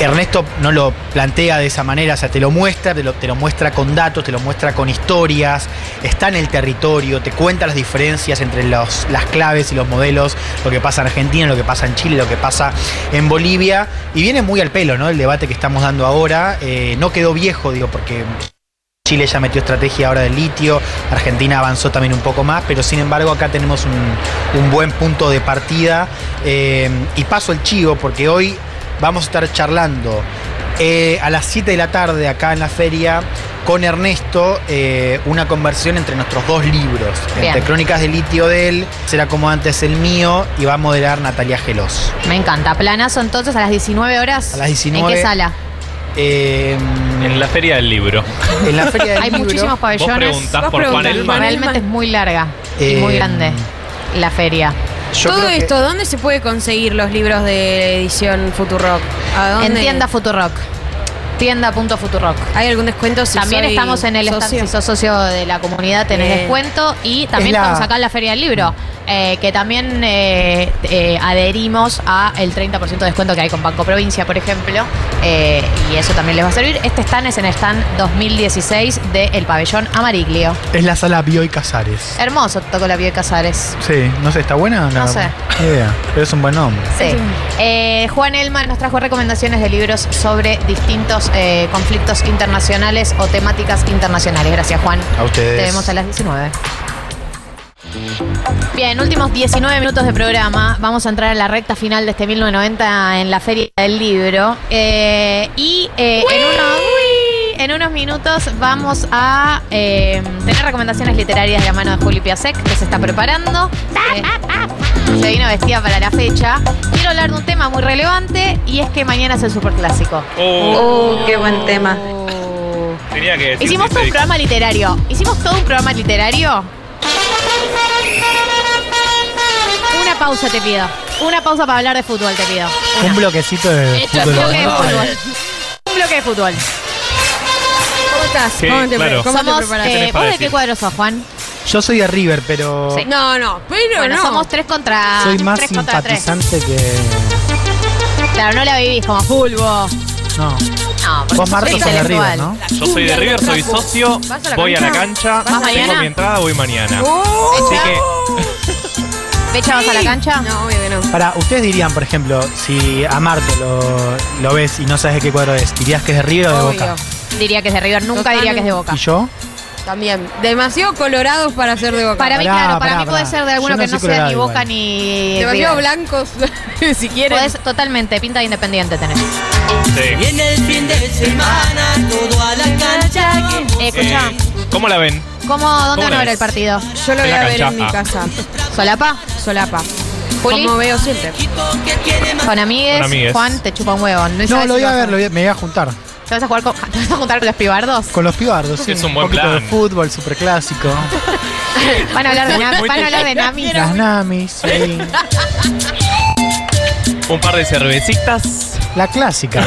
Ernesto no lo plantea de esa manera, o sea, te lo muestra, te lo, muestra con datos, te lo muestra con historias, está en el territorio, te cuenta las diferencias entre las claves y los modelos, lo que pasa en Argentina, lo que pasa en Chile, lo que pasa en Bolivia, y viene muy al pelo, ¿no? El debate que estamos dando ahora, eh, no quedó viejo, digo, porque Chile ya metió estrategia ahora del litio, Argentina avanzó también un poco más, pero sin embargo acá tenemos un, un buen punto de partida. eh, y paso el chivo porque hoy vamos a estar charlando eh, a las 7 de la tarde acá en la feria con Ernesto eh, una conversación entre nuestros dos libros. Bien. Entre Crónicas de Litio de él, será como antes el mío, y va a moderar Natalia Gelos. Me encanta. Planazo entonces a las 19 horas. A las 19. ¿En qué sala? Eh, En la feria del libro. en la Feria del (laughs) Hay Libro. muchísimos pabellones. preguntás Vos por Juan. Elman. Realmente es muy larga y muy grande la feria. Yo Todo creo que- esto, ¿dónde se puede conseguir los libros de edición Futurock? ¿A dónde? En tienda Futurock. Tienda.futurock. ¿Hay algún descuento si También soy estamos en el stand, socio? si sos socio de la comunidad tenés Bien. descuento y también Es la- estamos acá en la Feria del Libro, eh, que también eh, eh, adherimos a el 30% de descuento que hay con Banco Provincia, por ejemplo, eh, y eso también les va a servir. Este stand es en el stand 2016 del pabellón Amariglio. Es la sala Bioy Casares. Hermoso tocó la Pie Casares. Sí, no sé, ¿está buena? No sé. Ni idea, pero es un buen nombre. Sí. Eh, Juan Elman nos trajo recomendaciones de libros sobre distintos eh, conflictos internacionales o temáticas internacionales. Gracias, Juan. A ustedes. Te vemos a las 19. Bien, últimos 19 minutos de programa. Vamos a entrar a la recta final de este 1990 en la Feria del Libro. Eh, y eh, en, unos, en unos minutos vamos a eh, tener recomendaciones literarias de la mano de Juli Piasek, que se está preparando. Se vino vestida para la fecha. Quiero hablar de un tema muy relevante y es que mañana es el superclásico. Oh, qué buen tema. Tenía que decir Hicimos todo un programa literario. Hicimos todo un programa literario. Una pausa te pido. Una pausa para hablar de fútbol te pido. Un bloquecito de Esto fútbol. bloque de fútbol. Un bloque de fútbol. ¿Cómo estás? Sí, ¿Cómo te, claro. cómo te Somos, preparas? eh, ¿Vos de qué cuadro sos, Juan? Yo soy de River, pero Sí. No, no, pero Bueno, no. somos tres contra soy más tres simpatizante que. Claro, no la vivís como fulbo. No. No, porque Vos, Marto, sos de. River, ¿no? Yo soy de River, soy socio, ¿Vas a la voy a la cancha? cancha, ¿Vas tengo mañana? mi entrada, voy mañana. Uh, Así que (laughs) ¿Fecha vas a la cancha? No, obvio que no. Para, ustedes dirían, por ejemplo, si a Marto lo, lo ves y no sabes de qué cuadro es, ¿dirías que es de River o de Obvio. Boca? Diría que es de River, nunca diría que es de Boca. ¿Y yo? También. Demasiado colorados para ser de boca. Para mí, Pará, claro, para pará, mí puede pará. ser de alguno Yo no que no sea ni colorado Boca igual. ni Demasiado River. blancos, (laughs) si quieren. Podés totalmente, pinta de independiente tenés. sí. En el fin de semana, todo a la cancha. Eh, escuchá, Eh, ¿Cómo la ven? ¿cómo, ¿dónde ¿cómo van a ver ves? el partido? Yo lo en voy la a ver cancha. en mi Ah. casa. ¿Solapa? Solapa. ¿Juli? Como veo siempre. ¿Con amigues? Con amigues. Juan, te chupa un huevo. No, No, sabes lo si voy a vas ver, lo voy a- me voy a juntar. ¿Te vas a jugar con, (laughs) te vas a juntar con los pibardos? Con los pibardos, sí. Es un buen poquito de fútbol, superclásico. (laughs) Van a hablar de, Muy- Nam- muy van a hablar de Nami. Las Namis, sí. Un par de cervecitas. La clásica. (laughs)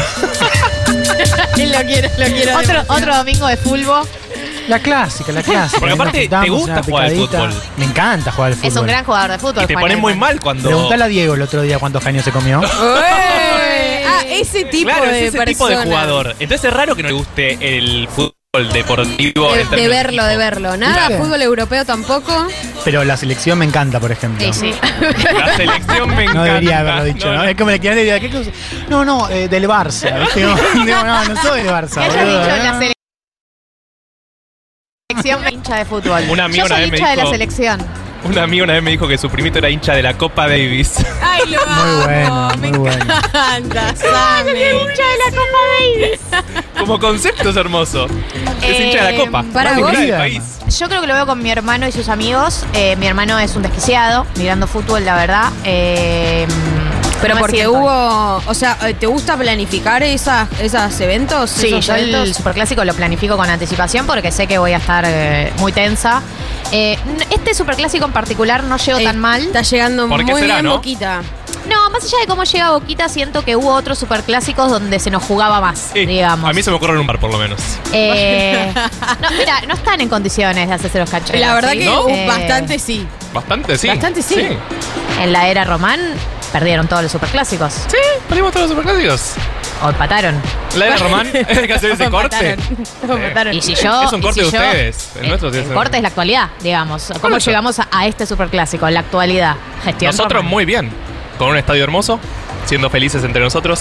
lo quiero, lo quiero. Otro, otro domingo de fulbo. La clásica, la clásica. Porque Ahí nos aparte, juntamos, ¿te gusta una jugar al picadita. fútbol? Me encanta jugar al fútbol. Es un gran jugador de fútbol. Y te Juan pones muy Elman. mal cuando. Preguntale a Diego el otro día cuántos caños se comió. Ué. Ese tipo claro, de es ese persona. tipo de jugador. Entonces es raro que no le guste el fútbol deportivo. De, de verlo, de verlo. Nada, ¿Viste? fútbol europeo tampoco. Pero la selección me encanta, por ejemplo. Sí, sí. La selección me (laughs) encanta. No debería haberlo dicho, ¿no? Es como que nadie diría, ¿qué cosa? No, no, eh, del Barça. ¿viste? No, no, no, no soy del Barça. (laughs) Que boludo, dicho ¿no? la selección me hincha de fútbol. Un amigo Yo una soy me hincha de la selección. Un amigo una vez me dijo que su primito era hincha de la Copa Davis. Ay, lo Muy bueno, muy bueno. encanta, Sammy. hincha de la Copa Davis. Como concepto es hermoso. Es Eh, hincha de la Copa. para vos. del país. Yo creo que lo veo con mi hermano y sus amigos. Eh, mi hermano es un desquiciado, mirando fútbol, la verdad. Eh, Pero no porque hubo. O sea, eh, ¿te gusta planificar esas, esos eventos? Sí, esos yo el superclásico lo planifico con anticipación porque sé que voy a estar eh, muy tensa. Eh, este superclásico en particular no llego Eh, tan mal. Está llegando ¿Por muy será, bien no? Boquita. No, más allá de cómo llega Boquita, siento que hubo otros superclásicos donde se nos jugaba más, Sí, digamos. A mí se me ocurre en un bar, por lo menos. Eh, (laughs) no, mira, no están en condiciones de hacerse los cacheros. La verdad ¿sí? que ¿No? bastante sí. Bastante, sí. Bastante sí. En la era román perdieron todos los superclásicos. Sí, perdimos todos los superclásicos. O empataron. La era Román, (laughs) hay que hacer ese corte. (laughs) Y si yo. Es un corte si de yo- ustedes. El eh, nuestro sí es el el- corte es la actualidad, digamos. ¿Cómo llegamos a, a este superclásico? La actualidad. Gestión. Nosotros román. muy bien. Con un estadio hermoso, siendo felices entre nosotros,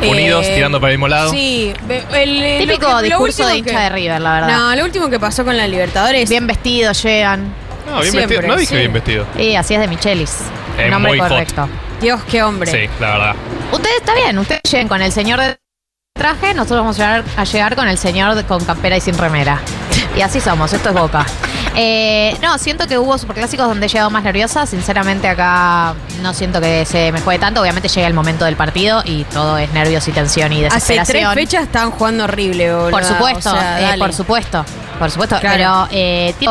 Eh, unidos, tirando para el mismo lado. Sí, el, eh, Típico lo que- lo discurso de hincha que- de River, la verdad. No, lo último que pasó con la Libertadores. Bien vestidos llegan. No, bien Siempre, vestido. No dije sí. bien vestido. Y así es de Michelis. Es Nombre muy hot. correcto. Dios, qué hombre. Sí, la verdad. Ustedes está bien, ustedes lleguen con el señor de traje, nosotros vamos a llegar, a llegar con el señor de- con campera y sin remera. Y así somos, esto es Boca. Eh, no, siento que hubo superclásicos donde he llegado más nerviosa. Sinceramente acá no siento que se me juegue tanto. Obviamente llega el momento del partido y todo es nervios y tensión y Hace desesperación. tres fechas están jugando horrible, boludo. Por supuesto, O sea, eh, por supuesto, por supuesto. Claro. Pero eh, tipo,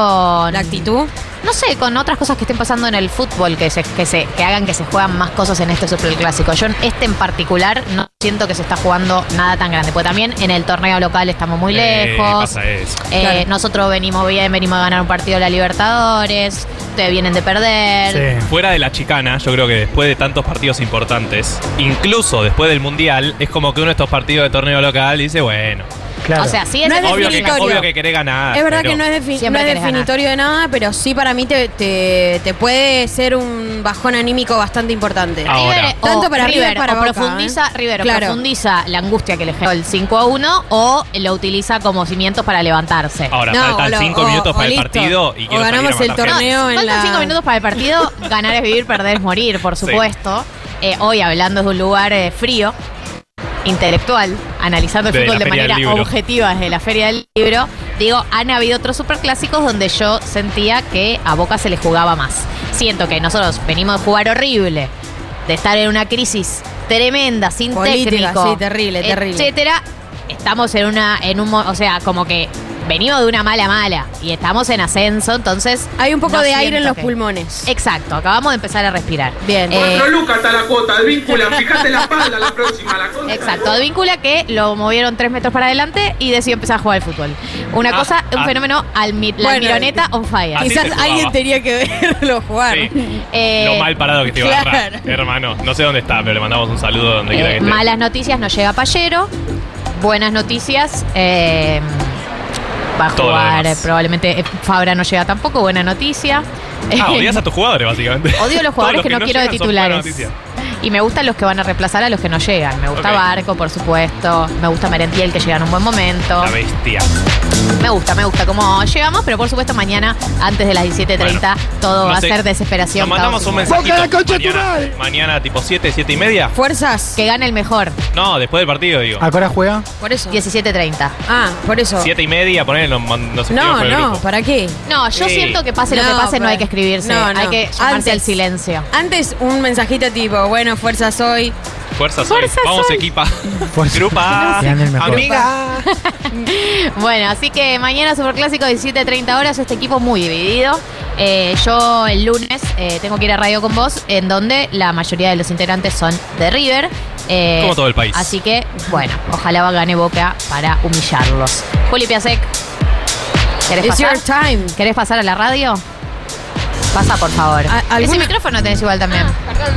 ¿La actitud? no sé, con otras cosas que estén pasando en el fútbol que se, que se, que hagan que se juegan más cosas en este superclásico. Yo en este en particular no siento que se está jugando nada tan grande. Porque también en el torneo local estamos muy Eh, lejos. pasa eso. Eh, Claro. Nosotros venimos bien, venimos a ganar un partido de la Libertadores. Ustedes vienen de perder. Fuera de la chicana, yo creo que después de tantos partidos importantes, incluso después del Mundial, es como que uno de estos partidos de torneo local dice, bueno. O sea, sí es No es obvio, que, definitorio. obvio que querés ganar. Es verdad pero- que no es, defi- Siempre no es querés ganar. definitorio de nada, pero sí para mí te, te, te puede ser un bajón anímico bastante importante. Ahora. River, Tanto o para River, River, para o Boca, profundiza, ¿eh? River o Claro. profundiza la angustia que le generó el 5 a 1 o lo utiliza como cimientos para levantarse. Ahora, No, faltan o lo- 5 o- minutos o para el listo. partido y O quiero salir a ganamos el matar gente. torneo en Faltan la... 5 minutos para el partido, ganar es vivir, perder es morir, por Sí. supuesto. Eh, hoy hablando de un lugar eh, frío, intelectual, analizando el De fútbol de manera objetiva desde la Feria del Libro, digo, han habido otros superclásicos donde yo sentía que a Boca se le jugaba más. Siento que nosotros venimos de jugar horrible, de estar en una crisis tremenda, sin Política, técnico, sí, terrible, terrible. etcétera. Estamos en una, en un, o sea, como que venimos de una mala mala y estamos en ascenso, entonces Hay un poco no de aire en los que- pulmones. Exacto, acabamos de empezar a respirar. Bien. Eh, Cuatro lucas está la cuota, advíncula, fíjate la espalda la próxima, la. Exacto, Advíncula que lo movieron tres metros para adelante y decidió empezar a jugar al fútbol. Una Ah, cosa, un ah. fenómeno, almi- la Bueno, mironeta on fire. Quizás alguien tenía que verlo jugar. Sí. Eh, Lo mal parado que te iba a agarrar, hermano. No sé dónde está, pero le mandamos un saludo donde quiera eh, que esté. malas noticias, no llega Pallero. Buenas noticias, eh, va a Todo jugar, eh, probablemente eh, Fabra no llega tampoco, buena noticia. Ah, (laughs) odias a tus jugadores, básicamente. Odio los jugadores que, no quiero de titulares. Y me gustan los que van a reemplazar a los que no llegan. Me gusta. Barco, por supuesto. Me gusta Merentiel, que llega en un buen momento. La bestia. Me gusta, me gusta cómo llegamos, pero por supuesto mañana, antes de las 17.30, todo No va sé, a ser desesperación. Nos mandamos un mensajito. Mañana, mañana, tipo 7, 7 y media. Fuerzas. Que gane el mejor. No, después del partido, digo. ¿A qué hora juega? Por eso. 17.30. Ah, por eso. 7 y media, poner, No, el no, grupo. ¿para qué? No, yo Sí. siento que pase lo que No, pase, no hay que escribirse. no, no. Hay que llamarse Antes. al silencio. Antes un mensajito tipo, bueno, fuerzas hoy. Fuerza. Fuerza Vamos, equipa. (laughs) Fuerza. Grupa. Amiga. (laughs) Bueno, así que mañana Superclásico 17.30 horas, este equipo muy dividido. Eh, yo el lunes eh, tengo que ir a Radio con vos, en donde la mayoría de los integrantes son de River. Eh, Como todo el país. Así que, bueno, ojalá va gane Boca para humillarlos. Juli Piasek, ¿querés It's pasar? your time. ¿Querés pasar a la radio? Pasa, por favor. ¿A- Ese micrófono tenés igual también.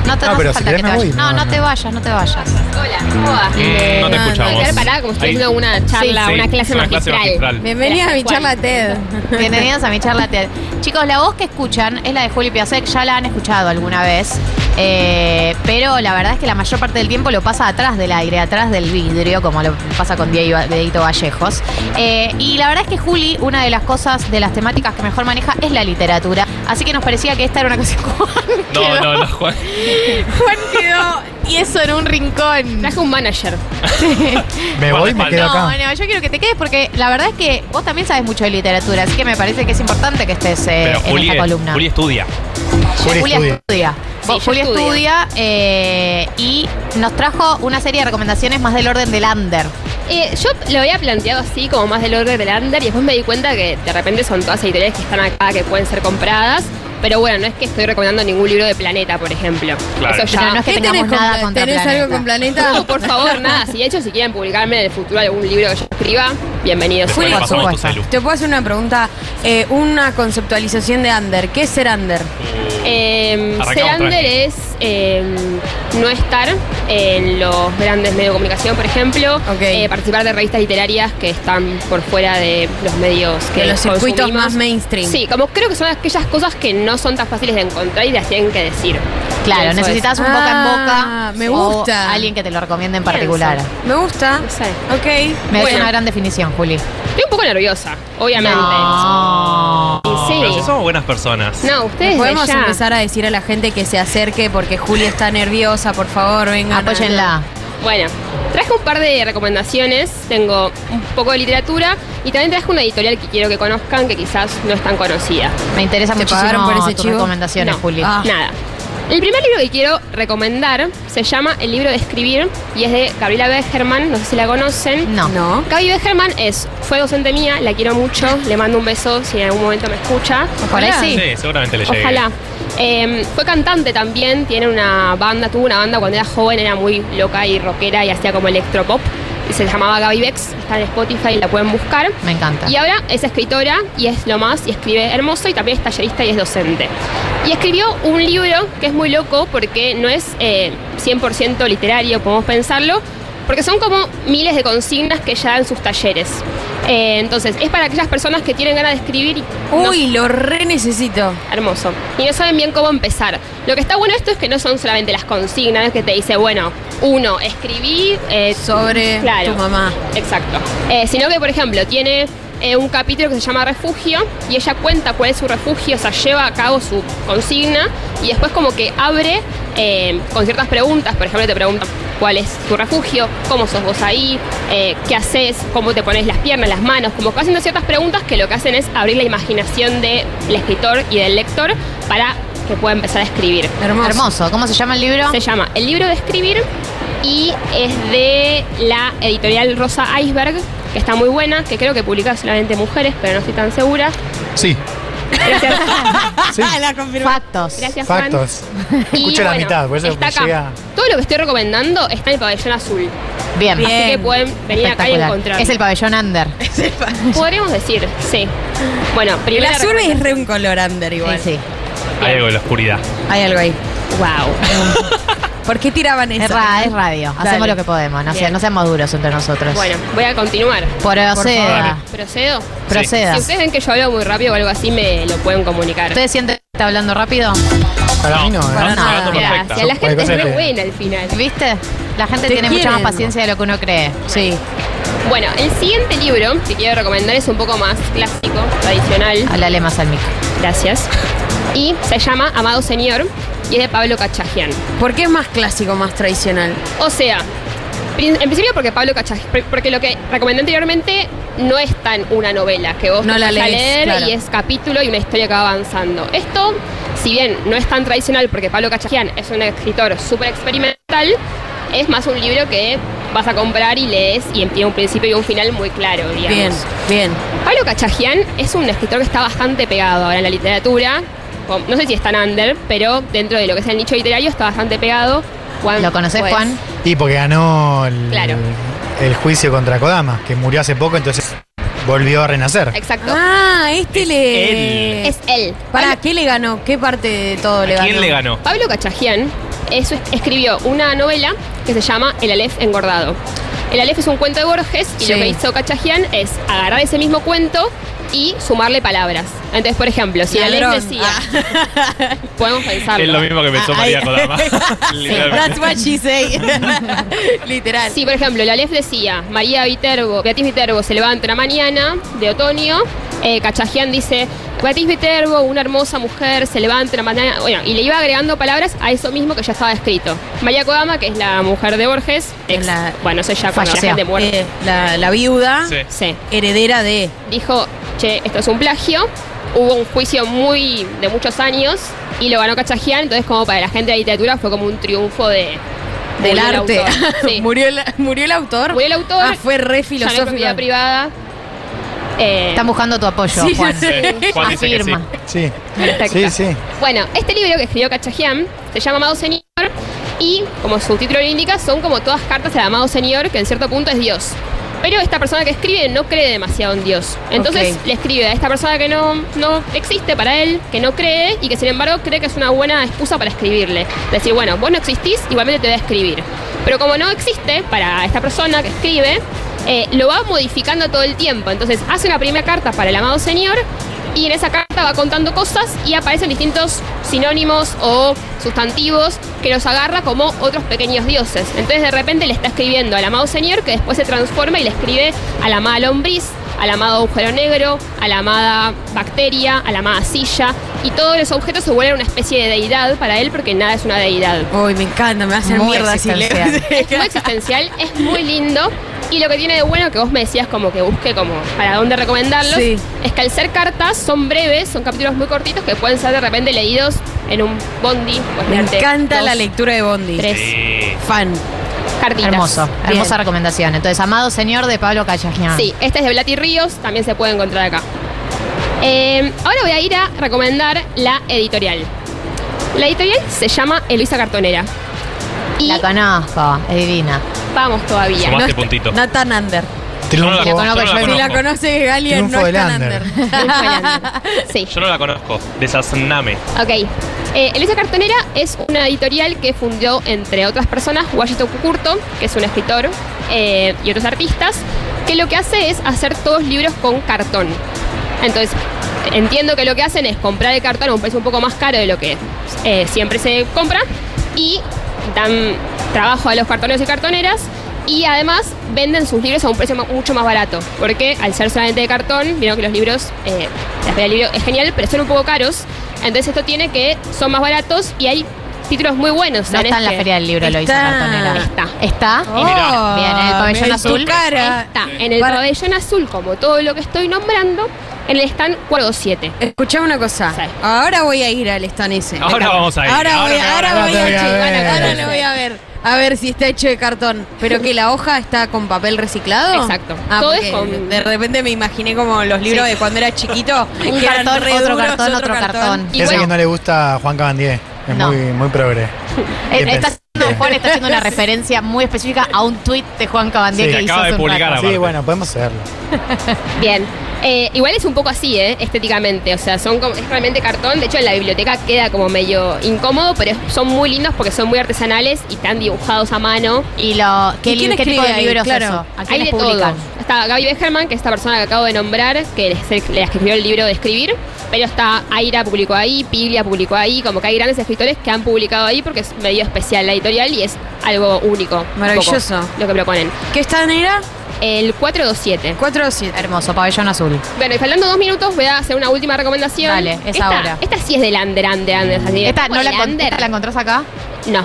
No te No, no hace falta querés que te vayas. No, no, no no. te vayas, no te vayas. Hola, ¿cómo va? Mm, no te escuchamos. Quedar parada como si estuviera una charla, Sí, una clase una magistral. Bienvenida a mi charla TED. Bienvenidos a mi charla TED. Chicos, la voz que escuchan es la de Juli Piasek, ya la han escuchado alguna vez, eh, pero la verdad es que la mayor parte del tiempo lo pasa atrás del aire, atrás del vidrio, como lo pasa con Diego Dieguito Vallejos. Eh, y la verdad es que Juli, una de las cosas, de las temáticas que mejor maneja es la literatura, así que nos parecía que esta era una cosa que Juan No, quedó- no, no, Juan. Juan quedó y eso en un rincón. Traje un manager. (laughs) Me voy y me quedo No, acá. no, yo quiero que te quedes porque la verdad es que vos también sabes mucho de literatura, así que me parece que es importante que estés eh, Pero en Juli, esta columna. Juli estudia. Juli Julia estudia. estudia. Sí, Vos, yo Julia estudio. estudia eh, y nos trajo una serie de recomendaciones más del orden del under. Eh, yo lo había planteado así, como más del orden del under, y después me di cuenta que de repente son todas editoriales que están acá, que pueden ser compradas. Pero bueno, no es que estoy recomendando ningún libro de Planeta, por ejemplo. Claro. Eso ya. Pero no es que ¿Qué tengamos tenés nada Contra ¿Tenés Planeta. algo con Planeta? No, por favor, nada. Si de hecho, si quieren publicarme en el futuro algún libro que yo escriba, bienvenidos. Pasamos tu supuesto. Te puedo hacer una pregunta. Eh, una conceptualización de under. ¿Qué es ser under? Eh, Arrancamos ser under es eh, no estar en los grandes medios de comunicación, por ejemplo, eh, participar de revistas literarias que están por fuera de los medios que De los circuitos consumimos. más mainstream. Sí, como creo que son aquellas cosas que no son tan fáciles de encontrar y las tienen que decir. Claro, necesitas un boca en Ah, me o gusta. alguien que te lo recomiende en Pienso. particular. Me gusta. Sé. Ok. Me Bueno. una gran definición, Juli. Estoy un poco nerviosa, obviamente. No. Sí. Pero si somos buenas personas. No, ustedes Podemos ya. empezar a decir a la gente que se acerque porque Juli está nerviosa, por favor, vengan. Apóyenla. Bueno, Traje un par de recomendaciones, tengo un poco de literatura y también traje una editorial que quiero que conozcan que quizás no es tan conocida. Me interesa ¿Te muchísimo pagaron por ese tus chivo? recomendaciones, No. Juli. Ah. Nada. El primer libro que quiero recomendar se llama El libro de escribir y es de Gabriela Begerman, no sé si la conocen. No. No. Gaby Begerman es, fue docente mía, la quiero mucho, le mando un beso si en algún momento me escucha. Por ahí sí. Sí, seguramente le llegue. Ojalá. Eh, fue cantante también, tiene una banda, tuvo una banda cuando era joven, era muy loca y rockera y hacía como electropop. Y se llamaba Gaby Bex, está en Spotify, la pueden buscar. Me encanta. Y ahora es escritora y es lo más, y escribe hermoso y también es tallerista y es docente. Y escribió un libro que es muy loco porque no es eh, 100% literario, podemos pensarlo, porque son como miles de consignas que ella da en sus talleres. Eh, entonces, es para aquellas personas que tienen ganas de escribir y no Uy, lo re necesito. Hermoso. Y no saben bien cómo empezar. Lo que está bueno esto es que no son solamente las consignas, no que te dice, bueno, uno, escribí eh, Sobre claro, tu mamá. Exacto. Eh, sino que, por ejemplo, tiene eh, un capítulo que se llama Refugio y ella cuenta cuál es su refugio, o sea, lleva a cabo su consigna y después como que abre eh, con ciertas preguntas. Por ejemplo, te preguntan cuál es tu refugio, cómo sos vos ahí, eh, qué haces, cómo te pones las piernas, las manos, como que haciendo ciertas preguntas que lo que hacen es abrir la imaginación del escritor y del lector para que pueda empezar a escribir. Hermoso. Hermoso. ¿Cómo se llama el libro? Se llama El libro de escribir y es de la editorial Rosa Iceberg, que está muy buena, que creo que publica solamente mujeres, pero no estoy tan segura. Sí, Gracias. (laughs) sí. la confirmó. Factos. Gracias, Juan. Factos. (laughs) Y Escuché la bueno, mitad, por eso está acá. llega. Todo lo que estoy recomendando está en el pabellón azul. Bien. Bien. Así que pueden venir acá y encontrar. Es el pabellón under. (laughs) Podríamos decir, sí. Bueno, El primera azul es re un color under igual. Sí, sí. Hay algo en la oscuridad. Hay algo ahí. Wow. ¿Por qué tiraban eso? Es, ra- es radio. Dale. Hacemos lo que podemos. No, sea- Bien. no seamos duros entre nosotros. Bueno, voy a continuar. Proceda. ¿Procedo? Proceda. Si ustedes ven que yo hablo muy rápido o algo así, me lo pueden comunicar. ¿Ustedes sienten que está hablando rápido? Para mí no, ¿eh? Para nada. hablando perfecta. Gracias. La gente es Cualquier re cosa que- buena al final. ¿Viste? La gente Te tiene mucha quieren. más paciencia de lo que uno cree. Sí. Bueno, el siguiente libro que quiero recomendar es un poco más clásico, tradicional. Háblale más al micro. Gracias. Y se llama Amado Señor y es de Pablo Cachajian. ¿Por qué es más clásico, más tradicional? O sea, en principio porque Pablo Cachajian, porque lo que recomendé anteriormente no es tan una novela, que vos No la vas a lees, leer claro. y es capítulo y una historia que va avanzando. Esto, si bien no es tan tradicional porque Pablo Cachajian es un escritor súper experimental, es más un libro que vas a comprar y lees y tiene un principio y un final muy claro, digamos. Bien, bien. Pablo Cachajian es un escritor que está bastante pegado ahora en la literatura. O, No sé si es tan under, pero dentro de lo que es el nicho literario está bastante pegado. Juan, ¿Lo conoces, pues, Juan? Y porque ganó el, Claro. el juicio contra Kodama, que murió hace poco, entonces volvió a renacer. Exacto. Ah, este le. Es él. ¿Para qué le ganó? ¿Qué parte de todo le ¿A ganó? quién le ganó? Pablo Cachajian es- escribió una novela que se llama El Aleph engordado. El Aleph es un cuento de Borges y Sí. lo que hizo Cachajian es agarrar ese mismo cuento y sumarle palabras. Entonces, por ejemplo, si Aleph Ladrón. decía, (laughs) podemos pensarlo. Es lo mismo que pensó Ah, María. Kodama. (laughs) That's what she say. (laughs) Literal. Sí, por ejemplo, el Aleph decía, María Viterbo, Beatriz Viterbo se levanta una mañana de otoño, eh, Cachajian dice, Beatriz Viterbo, una hermosa mujer, se levanta una mañana, bueno, y le iba agregando palabras a eso mismo que ya estaba escrito. María Kodama, que es la mujer de Borges, ex- La- bueno, sé ya cuando la gente muere. Eh, la, la viuda. Sí. heredera de. Dijo, che, esto es un plagio. Hubo un juicio muy de muchos años y lo ganó Cachajian, entonces como para la gente de la literatura fue como un triunfo de, Del el arte. (laughs) Sí. ¿Murió, el, ¿Murió el autor? Murió el autor. Ah, fue re Ya no hay filosófico. propiedad privada. Eh, Están buscando tu apoyo, Sí, Juan. (laughs) sí. Juan Afirma. Sí, sí, sí. Bueno, este libro que escribió Cachajian se llama Amado Señor y, como su título lo indica, son como todas cartas al Amado Señor, que en cierto punto es Dios. Pero esta persona que escribe no cree demasiado en Dios. Entonces le escribe a esta persona que no, no existe para él, que no cree y que sin embargo cree que es una buena excusa para escribirle. Decir, bueno, vos no existís, igualmente te voy a escribir. Pero como no existe para esta persona que escribe, eh, lo va modificando todo el tiempo. Entonces hace una primera carta para el amado Señor y en esa carta va contando cosas y aparecen distintos sinónimos o sustantivos que los agarra como otros pequeños dioses. Entonces de repente le está escribiendo al amado Señor que después se transforma y le escribe a la amada lombriz, al amado agujero negro, a la amada bacteria, a la amada silla. y todos los objetos se vuelven una especie de deidad para él porque nada es una deidad. Uy, me encanta, me va a hacer Muy mierda si le- existencial. (laughs) Es muy existencial, es muy lindo. Y lo que tiene de bueno, que vos me decías como que busque como para dónde recomendarlos, Sí. es que al ser cartas son breves, son capítulos muy cortitos que pueden ser de repente leídos en un bondi. Pues, Me encanta dos, la lectura de Bondi. Tres Fan. Cartitas. Hermoso, Bien. hermosa recomendación. Entonces, Amado Señor de Pablo Callagnan. Sí, este es de Blati Ríos, también se puede encontrar acá. Eh, ahora voy a ir a recomendar la editorial. La editorial se llama Eloisa Cartonera. Y La conozco, es divina. vamos todavía. Sumaste No- Under. Yo no la, conozco yo no la yo, Si la conozco. conoce Triunfo no es. (laughs) Sí. Yo no la conozco. Desazname. Ok. Eh, Eloisa Cartonera es una editorial que fundó, entre otras personas, Washington Cucurto, que es un escritor, eh, y otros artistas, que lo que hace es hacer todos libros con cartón. Entonces, entiendo que lo que hacen es comprar el cartón a un precio un poco más caro de lo que eh, siempre se compra y dan trabajo a los cartoneros y cartoneras y además venden sus libros a un precio mucho más barato porque al ser solamente de cartón, vieron que los libros, eh, la feria del libro es genial, pero son un poco caros. Entonces esto tiene que son más baratos y hay títulos muy buenos. No está en la Feria del Libro, lo hizo Está. Cartonera. Está. ¿Está? Oh. Bien, en el pabellón azul. cara. Está en el Para- pabellón azul, como todo lo que estoy nombrando, en el stand 427. Escuchame una cosa. Sí. Ahora voy a ir al stand ese. Ahora vamos a ir. Ahora voy, ahora voy a, voy a ver. ahora lo voy a ver. A ver si está hecho de cartón. Pero que la hoja está con papel reciclado. Exacto. Ah, Todo es con- De repente me imaginé como los libros Sí. de cuando era chiquito. (laughs) Un que eran cartón, re otro duros, cartón, otro cartón. Y Ese bueno- que no le gusta a Juan Cabandier. Es No. muy, muy progre. (laughs) Está haciendo- Juan está haciendo una referencia muy específica a un tuit de Juan Cabandier Sí, que hizo acaba de un publicar rato. aparte. Sí, bueno, podemos hacerlo. (laughs) Bien. Eh, igual es un poco así, ¿eh? estéticamente. O sea, son como, es realmente cartón. De hecho, en la biblioteca queda como medio incómodo, pero son muy lindos porque son muy artesanales y están dibujados a mano. ¿Y, lo, qué, ¿Y qué tipo escribe de ahí? libros Claro. eso? ¿A Hay de publican? todo. Está Gaby Becherman, que es esta persona que acabo de nombrar, que es el- la que escribió el libro de escribir. Pero está Aira publicó ahí, Piglia publicó ahí. Como que hay grandes escritores que han publicado ahí porque es medio especial la editorial y es algo único. Maravilloso. Lo que proponen. ¿Qué stand era? El 427. 4 o 7. Hermoso, pabellón azul. Bueno, y faltando dos minutos, voy a hacer una última recomendación. Dale, es esta, ahora. Esta sí es del under, under, under. así ¿Esta no la, under. esta la encontrás acá? No.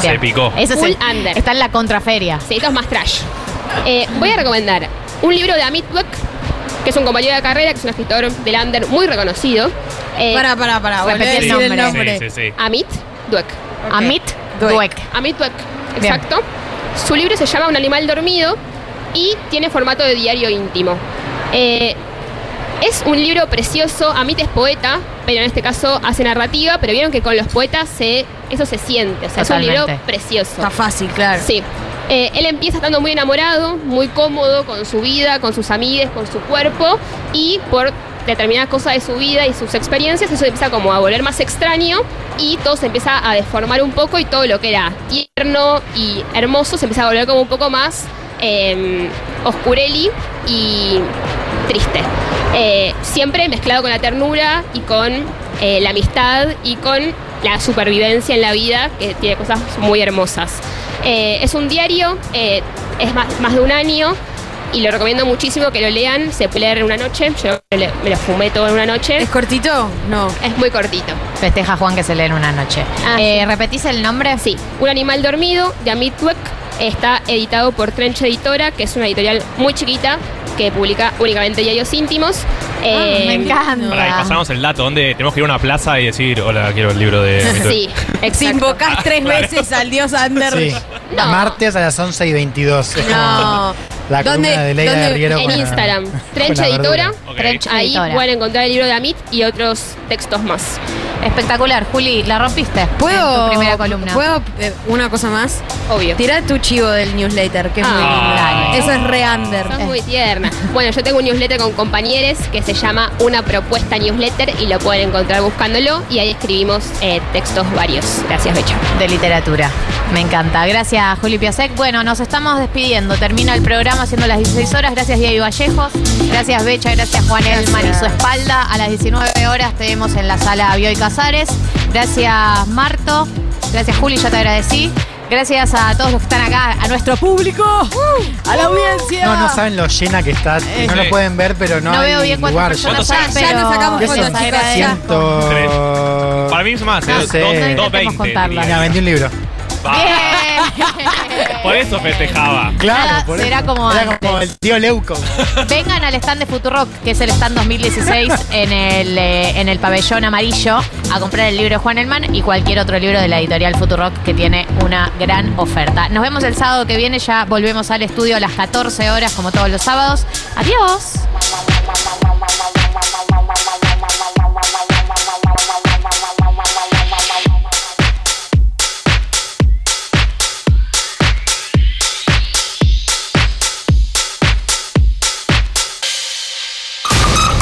Se picó. Ese es el, under. Está en la contraferia. Sí, esto es más trash. Eh, voy a recomendar un libro de Amit Dweck, que es un compañero de carrera, que es un escritor del under muy reconocido. Eh, Pará, pará, pará. volvé a repetí el decir el nombre. nombre. Sí, sí, sí. Amit Dweck. Amit Dweck. Amit Dweck, Bien. exacto. Su libro se llama Un animal dormido y tiene formato de diario íntimo. Eh, es un libro precioso. Amit es poeta, pero en este caso hace narrativa, pero vieron que con los poetas se, eso se siente. O sea, es un libro precioso. Está fácil, claro. Sí. Eh, él empieza estando muy enamorado, muy cómodo con su vida, con sus amigues, con su cuerpo y por determinadas cosas de su vida y sus experiencias, eso empieza como a volver más extraño y todo se empieza a deformar un poco y todo lo que era tierno y hermoso se empieza a volver como un poco más eh, oscureli y triste. Eh, siempre mezclado con la ternura y con eh, la amistad y con la supervivencia en la vida, que tiene cosas muy hermosas. Eh, es un diario, es más, más de un año y lo recomiendo muchísimo que lo lean. Se puede leer en una noche, yo me lo fumé todo en una noche. ¿Es cortito? No. Es muy cortito. Festeja Juan que se lee en una noche. Ah, Eh, sí. ¿Repetís el nombre? Sí, Un animal dormido de Amit Dweck está editado por Trench Editora, que es una editorial muy chiquita que publica únicamente diarios íntimos. Eh, me encanta. Pará, y pasamos el dato, donde tenemos que ir a una plaza y decir, hola, quiero el libro de... (laughs) Sí, Si invocás (laughs) tres veces al dios. Sí. No. Martes a las 11 y 22. Es No. (laughs) La ¿Dónde- columna de Leila dónde- Riero en con Instagram, (laughs) Trench Editora. Trench Ahí Editora. pueden encontrar el libro de Amit y otros textos más. Espectacular, Juli, la rompiste. ¿Puedo? En tu primera columna. ¿Puedo eh, una cosa más? Obvio. Tirá tu chivo del newsletter, que es muy Ah. lindo. Eso es re under. Son muy tiernas. Bueno, yo tengo un newsletter con compañeros que se llama Una Propuesta Newsletter y lo pueden encontrar buscándolo y ahí escribimos eh, textos varios. Gracias, Becha. de literatura. Me encanta. Gracias, Juli Piasek. Bueno, nos estamos despidiendo. Termina el programa siendo las 16 horas. Gracias, Diego Vallejos. Gracias, Becha. Gracias, Juan Elman y su espalda. A las 19 horas tenemos en la sala Bioy Casares. Gracias, Marto. Gracias, Juli, ya te agradecí. Gracias a todos los que están acá, a nuestro público, a la audiencia. No, no saben lo llena que está. no lo pueden ver, pero no, No hay veo bien lugar. personas Ya- pero... ya nos sacamos ¿Qué fotos. Ciento- Para mí es más, No eh, sé. dos- No intentemos 220. contarla. Mira, vendí un libro. (laughs) Por eso festejaba. Claro, por será eso. como Era antes. como el tío Leuco. Vengan al stand de Futurock, que es el stand 2016 en el, eh, en el pabellón amarillo, a comprar el libro de Juan Elman y cualquier otro libro de la editorial Futurock que tiene una gran oferta. Nos vemos el sábado que viene, ya volvemos al estudio a las 14 horas como todos los sábados. Adiós.